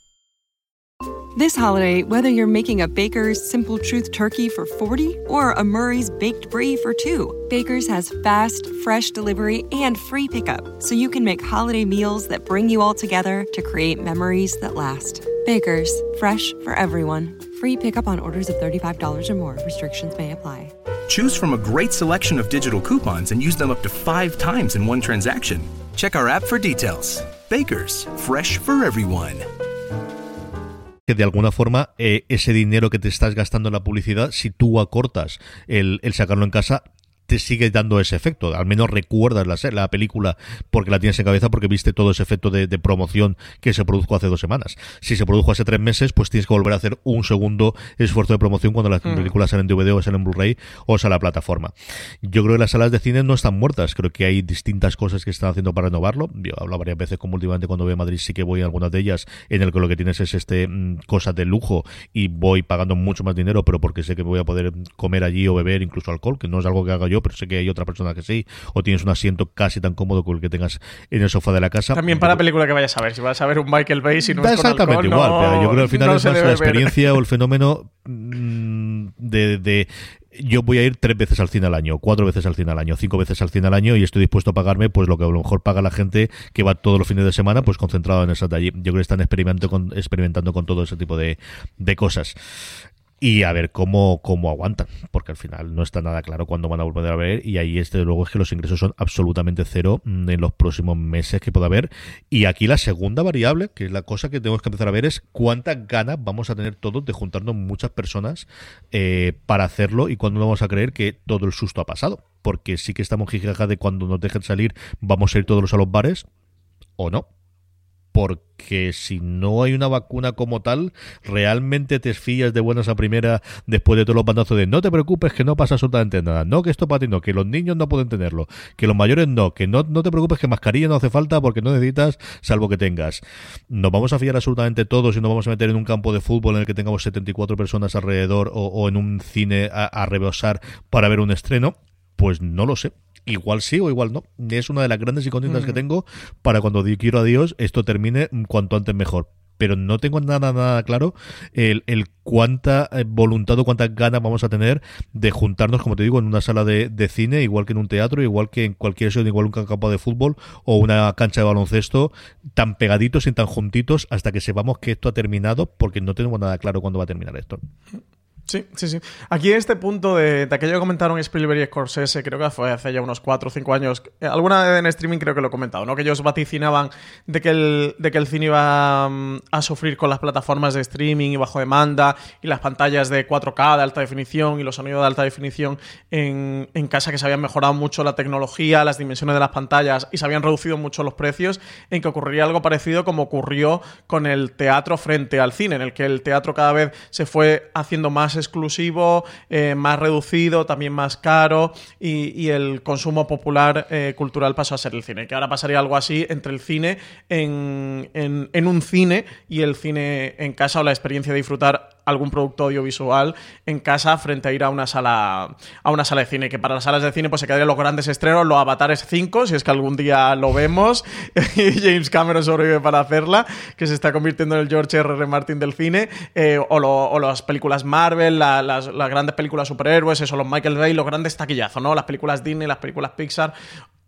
This holiday, whether you're making a Baker's Simple Truth turkey for 40 or a Murray's Baked Brie for 2, Baker's has fast, fresh delivery and free pickup, so you can make holiday meals that bring you all together to create memories that last. Baker's, fresh for everyone. Free pickup on orders of $35 or more. Restrictions may apply. Choose from a great selection of digital coupons and use them up to five times in one transaction. Check our app for details. Baker's, fresh for everyone. que de alguna forma eh, ese dinero que te estás gastando en la publicidad, si tú acortas el, el sacarlo en casa, te sigue dando ese efecto. Al menos recuerdas la, la película porque la tienes en cabeza, porque viste todo ese efecto de, de, promoción que se produjo hace dos semanas. Si se produjo hace tres meses, pues tienes que volver a hacer un segundo esfuerzo de promoción cuando las mm. películas salen en DVD o salen en Blu-ray o sale a la plataforma. Yo creo que las salas de cine no están muertas. Creo que hay distintas cosas que están haciendo para renovarlo. Yo hablo varias veces como últimamente cuando voy a Madrid, sí que voy a algunas de ellas en el que lo que tienes es este mm, cosas de lujo y voy pagando mucho más dinero, pero porque sé que voy a poder comer allí o beber incluso alcohol, que no es algo que haga yo, pero sé que hay otra persona que sí, o tienes un asiento casi tan cómodo como el que tengas en el sofá de la casa. También para la película que vayas a ver, si vas a ver un Michael Bay, si no da es con exactamente alcohol, igual, no, pero yo creo que al final no es más la ver. experiencia o el fenómeno mm, de, de yo voy a ir tres veces al cine al año, cuatro veces al cine al año, cinco veces al cine al año y estoy dispuesto a pagarme pues lo que a lo mejor paga la gente que va todos los fines de semana pues concentrado en esas de allí. Yo creo que están experimentando con, experimentando con todo ese tipo de, de cosas y a ver cómo, cómo aguantan, porque al final no está nada claro cuándo van a volver a ver y ahí este luego es que los ingresos son absolutamente cero mm, en los próximos meses que pueda haber. Y aquí la segunda variable, que es la cosa que tenemos que empezar a ver es cuántas ganas vamos a tener todos de juntarnos muchas personas eh, para hacerlo y cuándo vamos a creer que todo el susto ha pasado, porque sí que estamos jijaja de cuando nos dejen salir vamos a ir todos a los bares o no porque si no hay una vacuna como tal, realmente te fías de buenas a primera después de todos los bandazos de no te preocupes que no pasa absolutamente nada, no que esto para ti no, que los niños no pueden tenerlo, que los mayores no, que no, no te preocupes que mascarilla no hace falta porque no necesitas salvo que tengas. Nos vamos a fiar absolutamente todos y nos vamos a meter en un campo de fútbol en el que tengamos 74 personas alrededor o, o en un cine a, a rebosar para ver un estreno. Pues no lo sé. Igual sí o igual no. Es una de las grandes incógnitas que tengo para cuando quiero a Dios esto termine cuanto antes mejor. Pero no tengo nada, nada claro el, el cuánta eh, voluntad o cuántas ganas vamos a tener de juntarnos, como te digo, en una sala de, de cine, igual que en un teatro, igual que en cualquier sitio, igual un campo de fútbol o una cancha de baloncesto, tan pegaditos y tan juntitos hasta que sepamos que esto ha terminado, porque no tenemos nada claro cuándo va a terminar esto. Sí, sí, sí. Aquí en este punto de, de aquello que comentaron Spielberg y Scorsese, creo que fue hace ya unos 4 o 5 años, eh, alguna vez en streaming creo que lo he comentado, ¿no? Que ellos vaticinaban de que el, de que el cine iba mm, a sufrir con las plataformas de streaming y bajo demanda y las pantallas de 4K de alta definición y los sonidos de alta definición en, en casa que se habían mejorado mucho la tecnología, las dimensiones de las pantallas y se habían reducido mucho los precios, en que ocurriría algo parecido como ocurrió con el teatro frente al cine, en el que el teatro cada vez se fue haciendo más exclusivo, eh, más reducido, también más caro y, y el consumo popular eh, cultural pasó a ser el cine. Que ahora pasaría algo así entre el cine en, en, un cine y el cine en casa o la experiencia de disfrutar algún producto audiovisual en casa frente a ir a una sala a una sala de cine que para las salas de cine pues se quedarían los grandes estrenos los Avatares 5 si es que algún día lo vemos y James Cameron sobrevive para hacerla que se está convirtiendo en el George R. R. Martin del cine eh, o las películas Marvel la- las, las grandes películas superhéroes eso los Michael Bay los grandes taquillazos no las películas Disney las películas Pixar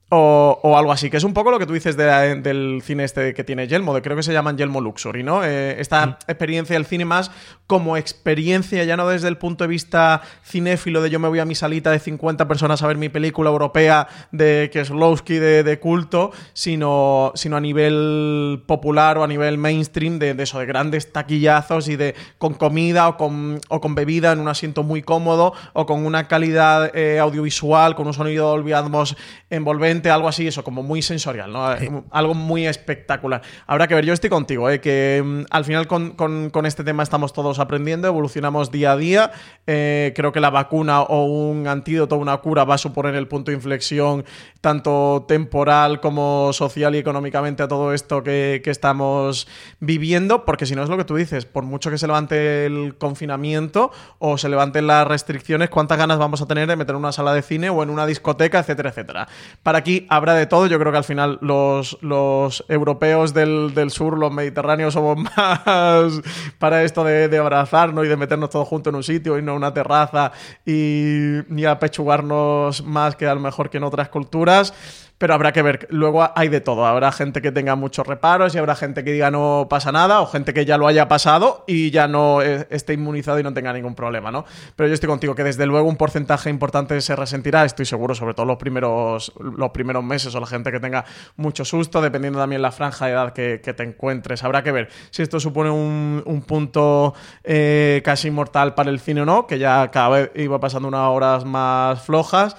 o, o algo así, que es un poco lo que tú dices de- del cine este que tiene Yelmo, de creo que se llaman Yelmo Luxury, ¿no? Eh, esta experiencia del cine más como experiencia, ya no desde el punto de vista cinéfilo, de yo me voy a mi salita de 50 personas a ver mi película europea de Kieslowski de, de culto, sino, sino a nivel popular o a nivel mainstream de, de eso, de grandes taquillazos y de con comida o con, o con bebida en un asiento muy cómodo o con una calidad eh, audiovisual, con un sonido Dolby Atmos envolvente algo así, eso, como muy sensorial, ¿no? Algo muy espectacular. Habrá que ver, yo estoy contigo, ¿eh? que mm, al final con, con- con este tema estamos todos aprendiendo, evolucionamos día a día. Eh, creo que la vacuna o un antídoto, una cura va a suponer el punto de inflexión tanto temporal como social y económicamente a todo esto que, que estamos viviendo, porque si no es lo que tú dices, por mucho que se levante el confinamiento o se levanten las restricciones, ¿cuántas ganas vamos a tener de meter en una sala de cine o en una discoteca, etcétera, etcétera? Para aquí habrá de todo, yo creo que al final los, los europeos del, del sur, los mediterráneos, somos más para esto de, de abrazarnos y de meternos todos juntos en un sitio y no una terraza y, y apechugarnos más que a lo mejor que en otras culturas. Pero habrá que ver, luego hay de todo. Habrá gente que tenga muchos reparos y habrá gente que diga no pasa nada, o gente que ya lo haya pasado y ya no eh, esté inmunizado y no tenga ningún problema, ¿no? Pero yo estoy contigo que desde luego un porcentaje importante se resentirá, estoy seguro, sobre todo los primeros, los primeros meses o la gente que tenga mucho susto, dependiendo también la franja de edad que, te encuentres. Habrá que ver si esto supone un, un punto eh, casi mortal para el cine o no, que ya cada vez iba pasando unas horas más flojas.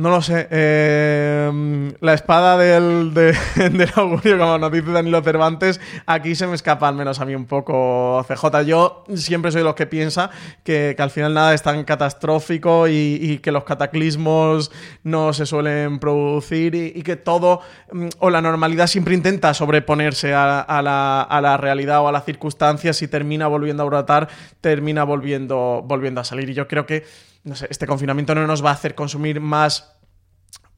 No lo sé. eh, la espada del, de- del augurio, como nos dice Danilo Cervantes, aquí se me escapa al menos a mí un poco CJ. Yo siempre soy los que piensa que, que al final nada es tan catastrófico y, que los cataclismos no se suelen producir y, y que todo mm, o la normalidad siempre intenta sobreponerse a, a la, a la realidad o a las circunstancias y termina volviendo a brotar, termina volviendo, volviendo a salir. Y yo creo que no sé, este confinamiento no nos va a hacer consumir más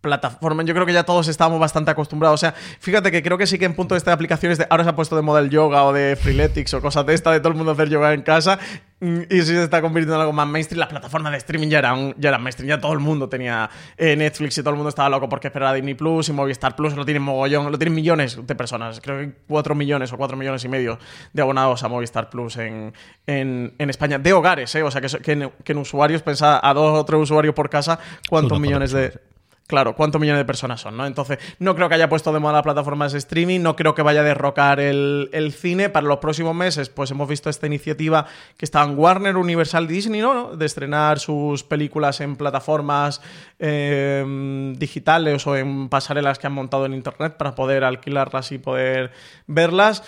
plataforma. Yo creo que ya todos estamos bastante acostumbrados. O sea, fíjate que creo que sí que en punto de de aplicaciones de ahora se ha puesto de moda el yoga o de freeletics o cosas de esta, de todo el mundo hacer yoga en casa. mm, Y sí se está convirtiendo en algo más mainstream. Las plataformas de streaming ya eran, ya eran mainstream. Ya todo el mundo tenía eh, Netflix y todo el mundo estaba loco porque esperaba Disney Plus y Movistar Plus. Lo tienen mogollón, lo tienen millones de personas. Creo que 4 millones o 4 millones y medio de abonados a Movistar Plus en, en, en España. De hogares, ¿eh? O sea, que, que, en, que en usuarios, pensaba a dos o tres usuarios por casa, ¿cuántos millones de, Claro, ¿cuántos millones de personas son? ¿no? Entonces, no creo que haya puesto de moda las plataformas de streaming, no creo que vaya a derrocar el, el cine. Para los próximos meses, pues hemos visto esta iniciativa que estaban Warner, Universal, Disney, ¿no? De estrenar sus películas en plataformas eh, digitales o en pasarelas que han montado en internet para poder alquilarlas y poder verlas.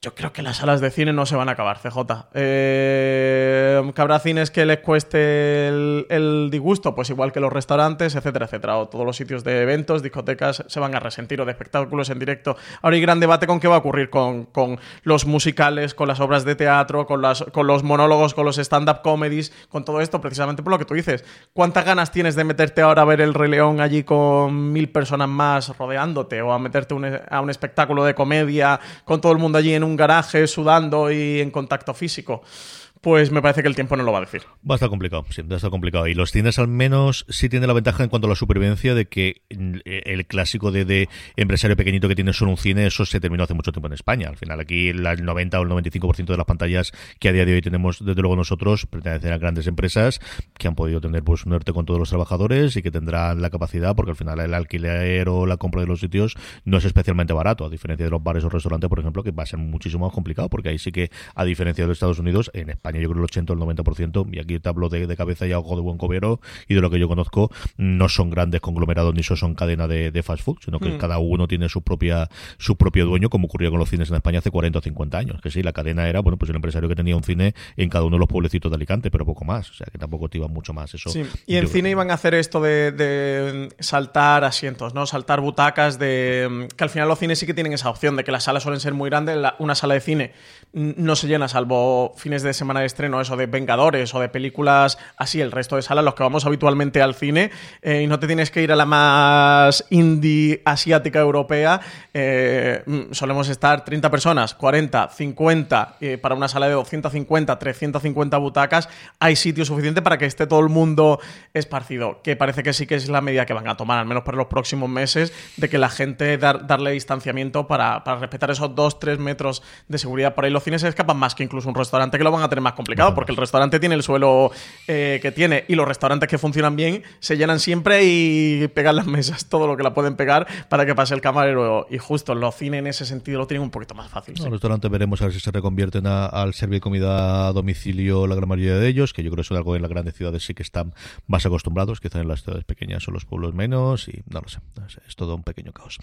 Yo creo que las salas de cine no se van a acabar, CJ. Eh, que habrá cines que les cueste el, disgusto, pues igual que los restaurantes, etcétera, etcétera. O todos los sitios de eventos, discotecas, se van a resentir, o de espectáculos en directo. Ahora hay gran debate con qué va a ocurrir con, con los musicales, con las obras de teatro, con, las, con los monólogos, con los stand-up comedies, con todo esto, precisamente por lo que tú dices. ¿Cuántas ganas tienes de meterte ahora a ver el Rey León allí con mil personas más rodeándote? O a meterte un- a un espectáculo de comedia con todo el mundo allí en un garaje sudando y en contacto físico. Pues me parece que el tiempo no lo va a decir. Va a estar complicado, sí, va a estar complicado. Y los cines al menos sí tienen la ventaja en cuanto a la supervivencia de que mm, el clásico de, de empresario pequeñito que tiene solo un cine, eso se terminó hace mucho tiempo en España. Al final aquí el 90 o el 95% de las pantallas que a día de hoy tenemos, desde luego nosotros, pertenecen a grandes empresas que han podido tener pues un ERTE con todos los trabajadores y que tendrán la capacidad, porque al final el alquiler o la compra de los sitios no es especialmente barato, a diferencia de los bares o restaurantes, por ejemplo, que va a ser muchísimo más complicado, porque ahí sí que, a diferencia de los Estados Unidos, en España yo creo el 80 o el 90%, y aquí te hablo de, de cabeza y a ojo de buen cobero, y de lo que yo conozco, no son grandes conglomerados ni son cadena de, de fast food, sino que Mm. cada uno tiene su propia su propio dueño, como ocurrió con los cines en España hace 40 o 50 años, que sí, la cadena era, bueno, pues el empresario que tenía un cine en cada uno de los pueblecitos de Alicante, pero poco más, o sea, que tampoco te iba mucho más eso. Sí, Y en cine iban a hacer esto de, de saltar asientos, ¿no? Saltar butacas, de que al final los cines sí que tienen esa opción de que las salas suelen ser muy grandes. la- una sala de cine no se llena, salvo fines de semana estreno, eso de Vengadores o de películas así. El resto de salas, los que vamos habitualmente al cine, eh, y no te tienes que ir a la más indie asiática europea. eh, mm, solemos estar 30 personas, 40, 50, eh, para una sala de 250, 350 butacas. Hay sitio suficiente para que esté todo el mundo esparcido. Que parece que sí que es la medida que van a tomar, al menos para los próximos meses, de que la gente dar- darle distanciamiento para, para respetar esos 2-3 metros de seguridad. Por ahí los cines se escapan más que incluso un restaurante que lo van a tener más más complicado, porque el restaurante tiene el suelo eh, que tiene y los restaurantes que funcionan bien se llenan siempre y pegan las mesas todo lo que la pueden pegar para que pase el camarero. Y justo los cines en ese sentido lo tienen un poquito más fácil. Los restaurantes veremos a ver si se reconvierten al servir comida a domicilio la gran mayoría de ellos, que yo creo que es algo en las grandes ciudades sí que están más acostumbrados, quizá en las ciudades pequeñas o los pueblos menos, y no lo sé, es todo un pequeño caos.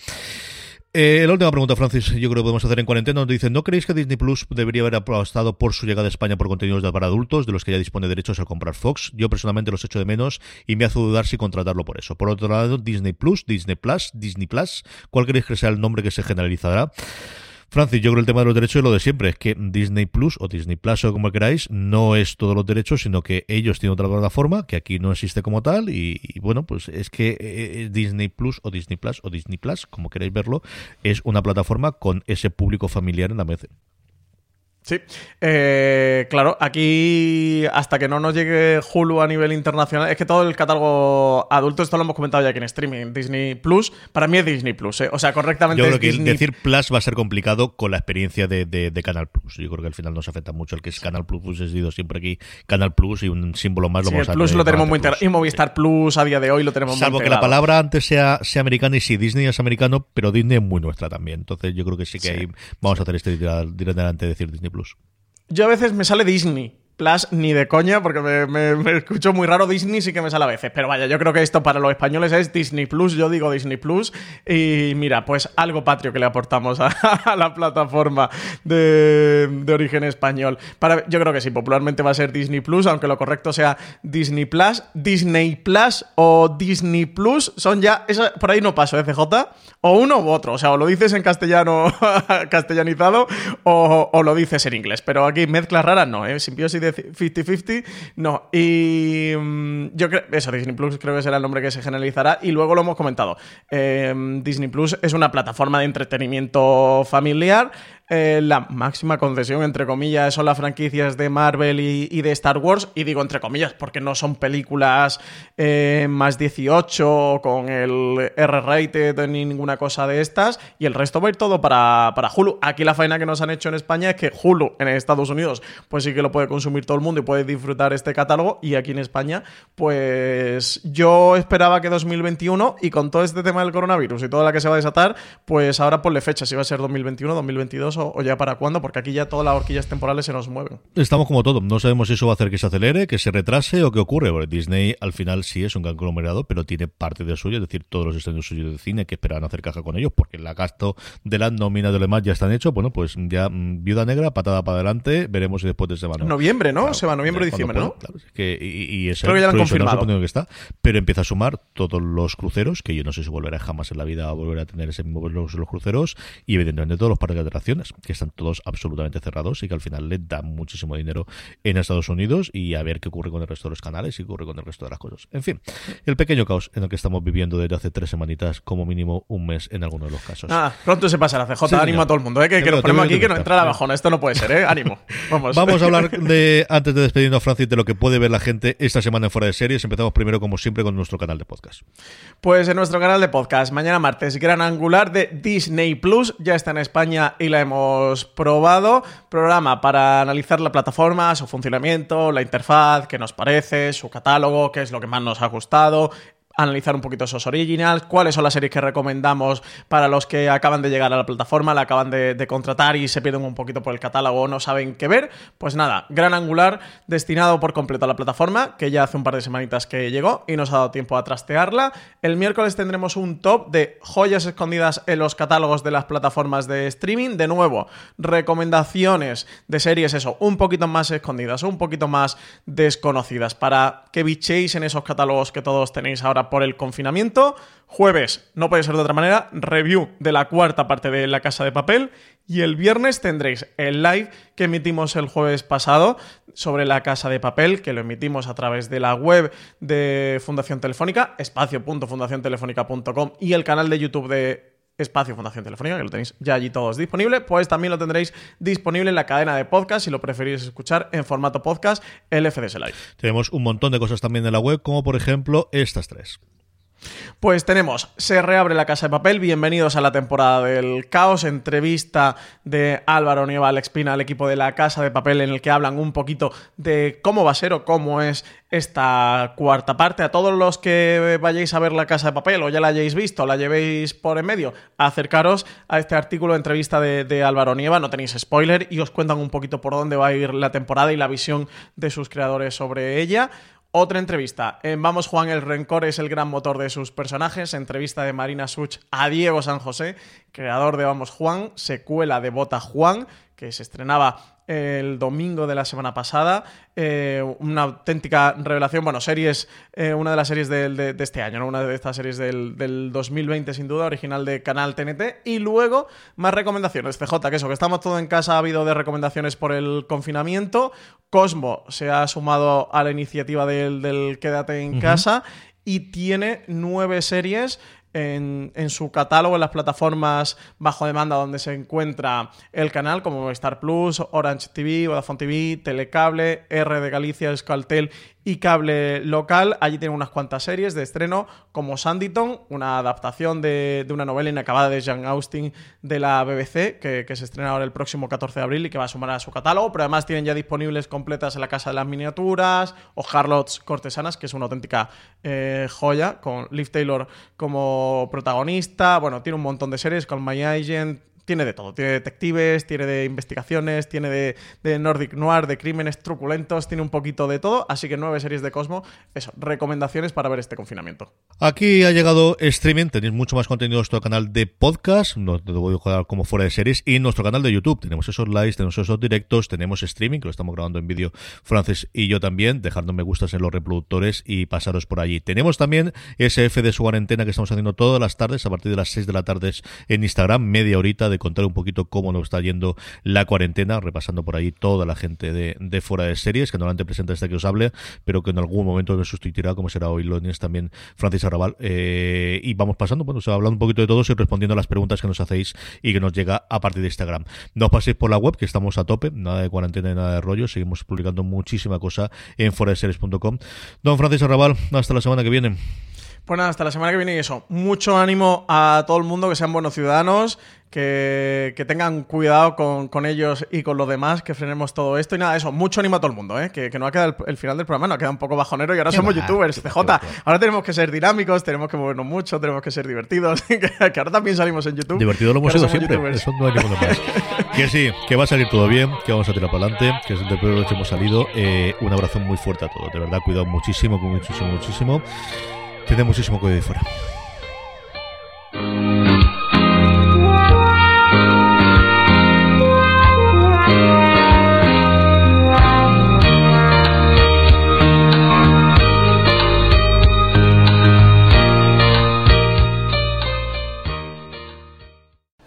Eh, la última pregunta, Francis, yo creo que podemos hacer en cuarentena. Nos dicen, ¿no creéis que Disney Plus debería haber apostado por su llegada a España por contenidos para adultos, de los que ya dispone derechos al comprar Fox? Yo personalmente los echo de menos y me hace dudar si contratarlo por eso. Por otro lado, Disney Plus, Disney Plus, Disney Plus, ¿cuál creéis que sea el nombre que se generalizará? Francis, yo creo el tema de los derechos es lo de siempre, es que Disney Plus o Disney Plus o como queráis, no es todos los derechos, sino que ellos tienen otra plataforma que aquí no existe como tal y, bueno, pues es que eh, eh, Disney Plus o Disney Plus o Disney Plus, como queráis verlo, es una plataforma con ese público familiar en la mesa. Sí, eh, claro, aquí hasta que no nos llegue Hulu a nivel internacional, es que todo el catálogo adulto, esto lo hemos comentado ya aquí en streaming, Disney Plus, para mí es Disney Plus, ¿eh? o sea, correctamente. Yo creo que decir Plus va a ser complicado con la experiencia de, Canal Plus. Yo creo que al final nos afecta mucho el que es Canal Plus, pues he sido siempre aquí Canal Plus y un símbolo más lo sí, el Plus lo tenemos muy. Y Movistar Plus a día de hoy lo tenemos Salvo que la palabra antes sea, sea americana y sí, Disney es americano, pero Disney es muy nuestra también. Entonces yo creo que sí que ahí vamos a hacer este directamente de decir Disney Plus. Yo a veces me sale Disney. Plus ni de coña, porque me, escucho muy raro. Disney sí que me sale a veces. Pero vaya, yo creo que esto para los españoles es Disney Plus. Yo digo Disney Plus. Y mira, pues algo patrio que le aportamos a, la plataforma de, origen español. Para, yo creo que sí, popularmente va a ser Disney Plus, aunque lo correcto sea Disney Plus, Disney Plus o Disney Plus. Son ya. por ahí no paso, ¿eh, CJ? O uno u otro. O sea, o lo dices en castellano castellanizado o, o, lo dices en inglés. Pero aquí mezclas raras no, ¿eh? Simbiosis 50-50. No, y mm, yo creo, eso, Disney Plus creo que será el nombre que se generalizará. Y luego lo hemos comentado. Em, Disney Plus es una plataforma de entretenimiento familiar eh, la máxima concesión, entre comillas, son las franquicias de Marvel y, de Star Wars. Y digo entre comillas porque no son películas eh, más 18 con el R-rated ni ninguna cosa de estas. Y el resto va a ir todo para, para Hulu. Aquí la faena que nos han hecho en España es que Hulu en Estados Unidos, pues sí que lo puede consumir todo el mundo y puede disfrutar este catálogo. Y aquí en España, pues yo esperaba que 2021 y con todo este tema del coronavirus y toda la que se va a desatar, pues ahora ponle fecha si va a ser 2021, 2022 o, ya para cuándo, porque aquí ya todas las horquillas temporales se nos mueven. Estamos como todo, no sabemos si eso va a hacer que se acelere, que se retrase o qué ocurre. Disney al final sí es un conglomerado, pero tiene parte de suyo, es decir, todos los estudios suyos de cine que esperaban hacer caja con ellos, porque el gasto de las nóminas de lo demás ya están hechos. Bueno, pues ya mm, viuda negra, patada para adelante, veremos si después de semana. Noviembre, ¿no? se va noviembre o diciembre, ¿no? Claro, es que, y, Creo que ya lo han confirmado. que está, pero empieza a sumar todos los cruceros, que yo no sé si volverá jamás en la vida a volver a tener ese mismo los, los cruceros, y evidentemente todos los parques de que están todos absolutamente cerrados y que al final le dan muchísimo dinero en Estados Unidos y a ver qué ocurre con el resto de los canales y qué ocurre con el resto de las cosas. En fin, el pequeño caos en el que estamos viviendo desde hace tres semanitas, como mínimo un mes en algunos de los casos. Ah, pronto se pasa la CJ, ánimo a todo el mundo, ¿eh? que, que nos ponemos aquí que no entra la bajona, esto no puede ser, ¿eh? ánimo. Vamos. Vamos a hablar de, antes de despedirnos, Francis, de lo que puede ver la gente esta semana en Fuera de Series. Empezamos primero, como siempre, con nuestro canal de podcast. Pues en nuestro canal de podcast, mañana martes, Gran Angular de Disney Plus, ya está en España y la hemos probado. Programa para analizar la plataforma, su funcionamiento, la interfaz, qué nos parece, su catálogo, qué es lo que más nos ha gustado, analizar un poquito esos originals, cuáles son las series que recomendamos para los que acaban de llegar a la plataforma, la acaban de, contratar y se pierden un poquito por el catálogo o no saben qué ver. Pues nada, gran angular destinado por completo a la plataforma, que ya hace un par de semanitas que llegó y nos ha dado tiempo a trastearla. El miércoles tendremos un top de joyas escondidas en los catálogos de las plataformas de streaming. De nuevo, recomendaciones de series, eso, un poquito más escondidas, un poquito más desconocidas, para que bichéis en esos catálogos que todos tenéis ahora por el confinamiento. Jueves, no puede ser de otra manera, review de la cuarta parte de La Casa de Papel. Y el viernes tendréis el live que emitimos el jueves pasado sobre La Casa de Papel, que lo emitimos a través de la web de Fundación Telefónica, espacio.fundaciontelefónica.com y el canal de YouTube de Espacio Fundación Telefónica, que lo tenéis ya allí todos disponible, pues también lo tendréis disponible en la cadena de podcast si lo preferís escuchar en formato podcast, el FDS Live. Tenemos un montón de cosas también en la web, como por ejemplo estas tres. Pues tenemos, se reabre la casa de papel, bienvenidos a la temporada del caos, entrevista de Álvaro Nieva, Alex Pina, al equipo de la casa de papel en el que hablan un poquito de cómo va a ser o cómo es esta cuarta parte. A todos los que vayáis a ver la casa de papel o ya la hayáis visto, la llevéis por en medio, acercaros a este artículo de entrevista de Álvaro Nieva, no tenéis spoiler y os cuentan un poquito por dónde va a ir la temporada y la visión de sus creadores sobre ella. Otra entrevista. En Vamos Juan, el rencor es el gran motor de sus personajes. Entrevista de Marina Such a Diego San José, creador de Vamos Juan, secuela de Bota Juan, que se estrenaba el domingo de la semana pasada. Eh, una auténtica revelación. Bueno, series, eh, una de las series de, este año, ¿no? una de estas series del, del, 2020, sin duda, original de Canal TNT. Y luego, más recomendaciones. CJ, que eso, que estamos todo en casa, ha habido de recomendaciones por el confinamiento. Cosmo se ha sumado a la iniciativa del, del Quédate en casa y tiene nueve series en, su catálogo en las plataformas bajo demanda donde se encuentra el canal, como Star Plus, Orange TV, Vodafone TV, Telecable, R de Galicia, Escaltel y cable local. Allí tiene unas cuantas series de estreno, como Sanditon, una adaptación de, una novela inacabada de Jean Austin de la BBC, que, se estrena ahora el próximo 14 de abril y que va a sumar a su catálogo. Pero además tienen ya disponibles completas en la Casa de las Miniaturas o Harlots Cortesanas, que es una auténtica eh, joya, con Liv Taylor como protagonista. Bueno, tiene un montón de series, con My Agent tiene de todo. Tiene detectives, tiene de investigaciones, tiene de, Nordic Noir, de crímenes truculentos, tiene un poquito de todo. Así que nueve series de Cosmo. Eso, recomendaciones para ver este confinamiento. Aquí ha llegado streaming. Tenéis mucho más contenido en nuestro canal de podcast. No te voy a jugar como fuera de series. Y en nuestro canal de YouTube. Tenemos esos lives, tenemos esos directos, tenemos streaming, que lo estamos grabando en vídeo Francis y yo también. Dejando me gustas en los reproductores y pasaros por allí. Tenemos también SF de su cuarentena que estamos haciendo todas las tardes, a partir de las 6 de la tarde en Instagram, media horita de contar un poquito cómo nos está yendo la cuarentena, repasando por ahí toda la gente de, de fuera de series, que normalmente presenta este que os hable, pero que en algún momento me sustituirá, como será hoy Lones también Francis Arrabal. Eh, y vamos pasando, bueno, se hablando un poquito de todos y respondiendo a las preguntas que nos hacéis y que nos llega a partir de Instagram. No os paséis por la web, que estamos a tope, nada de cuarentena y nada de rollo, seguimos publicando muchísima cosa en series.com Don Francis Arrabal, hasta la semana que viene. Pues nada, hasta la semana que viene y eso. Mucho ánimo a todo el mundo, que sean buenos ciudadanos, que, tengan cuidado con, ellos y con los demás, que frenemos todo esto. Y nada, eso, mucho ánimo a todo el mundo, ¿eh? que, no ha quedado el, final del programa, nos queda un poco bajonero y ahora somos youtubers, CJ. Ahora tenemos que ser dinámicos, tenemos que movernos mucho, tenemos que ser divertidos, que, ahora también salimos en YouTube. Divertido lo hemos sido siempre, eso no hay ninguno más. que sí, que va a salir todo bien, que vamos a tirar para adelante, que es el que hemos salido. Eh, un abrazo muy fuerte a todos, de verdad, cuidado muchísimo, muchísimo, muchísimo. Tiene muchísimo cuidado de fuera.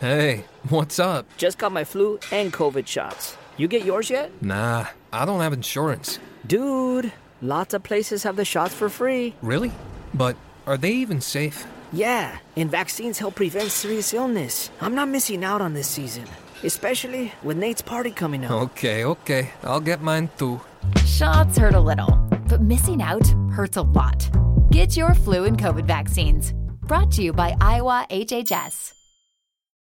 Hey, what's up? Just got my flu and COVID shots. You get yours yet? Nah, I don't have insurance. Dude, lots of places have the shots for free. Really? But are they even safe? Yeah, and vaccines help prevent serious illness. I'm not missing out on this season, especially with Nate's party coming up. Okay, okay. I'll get mine too. Shots hurt a little, but missing out hurts a lot. Get your flu and COVID vaccines. Brought to you by Iowa HHS.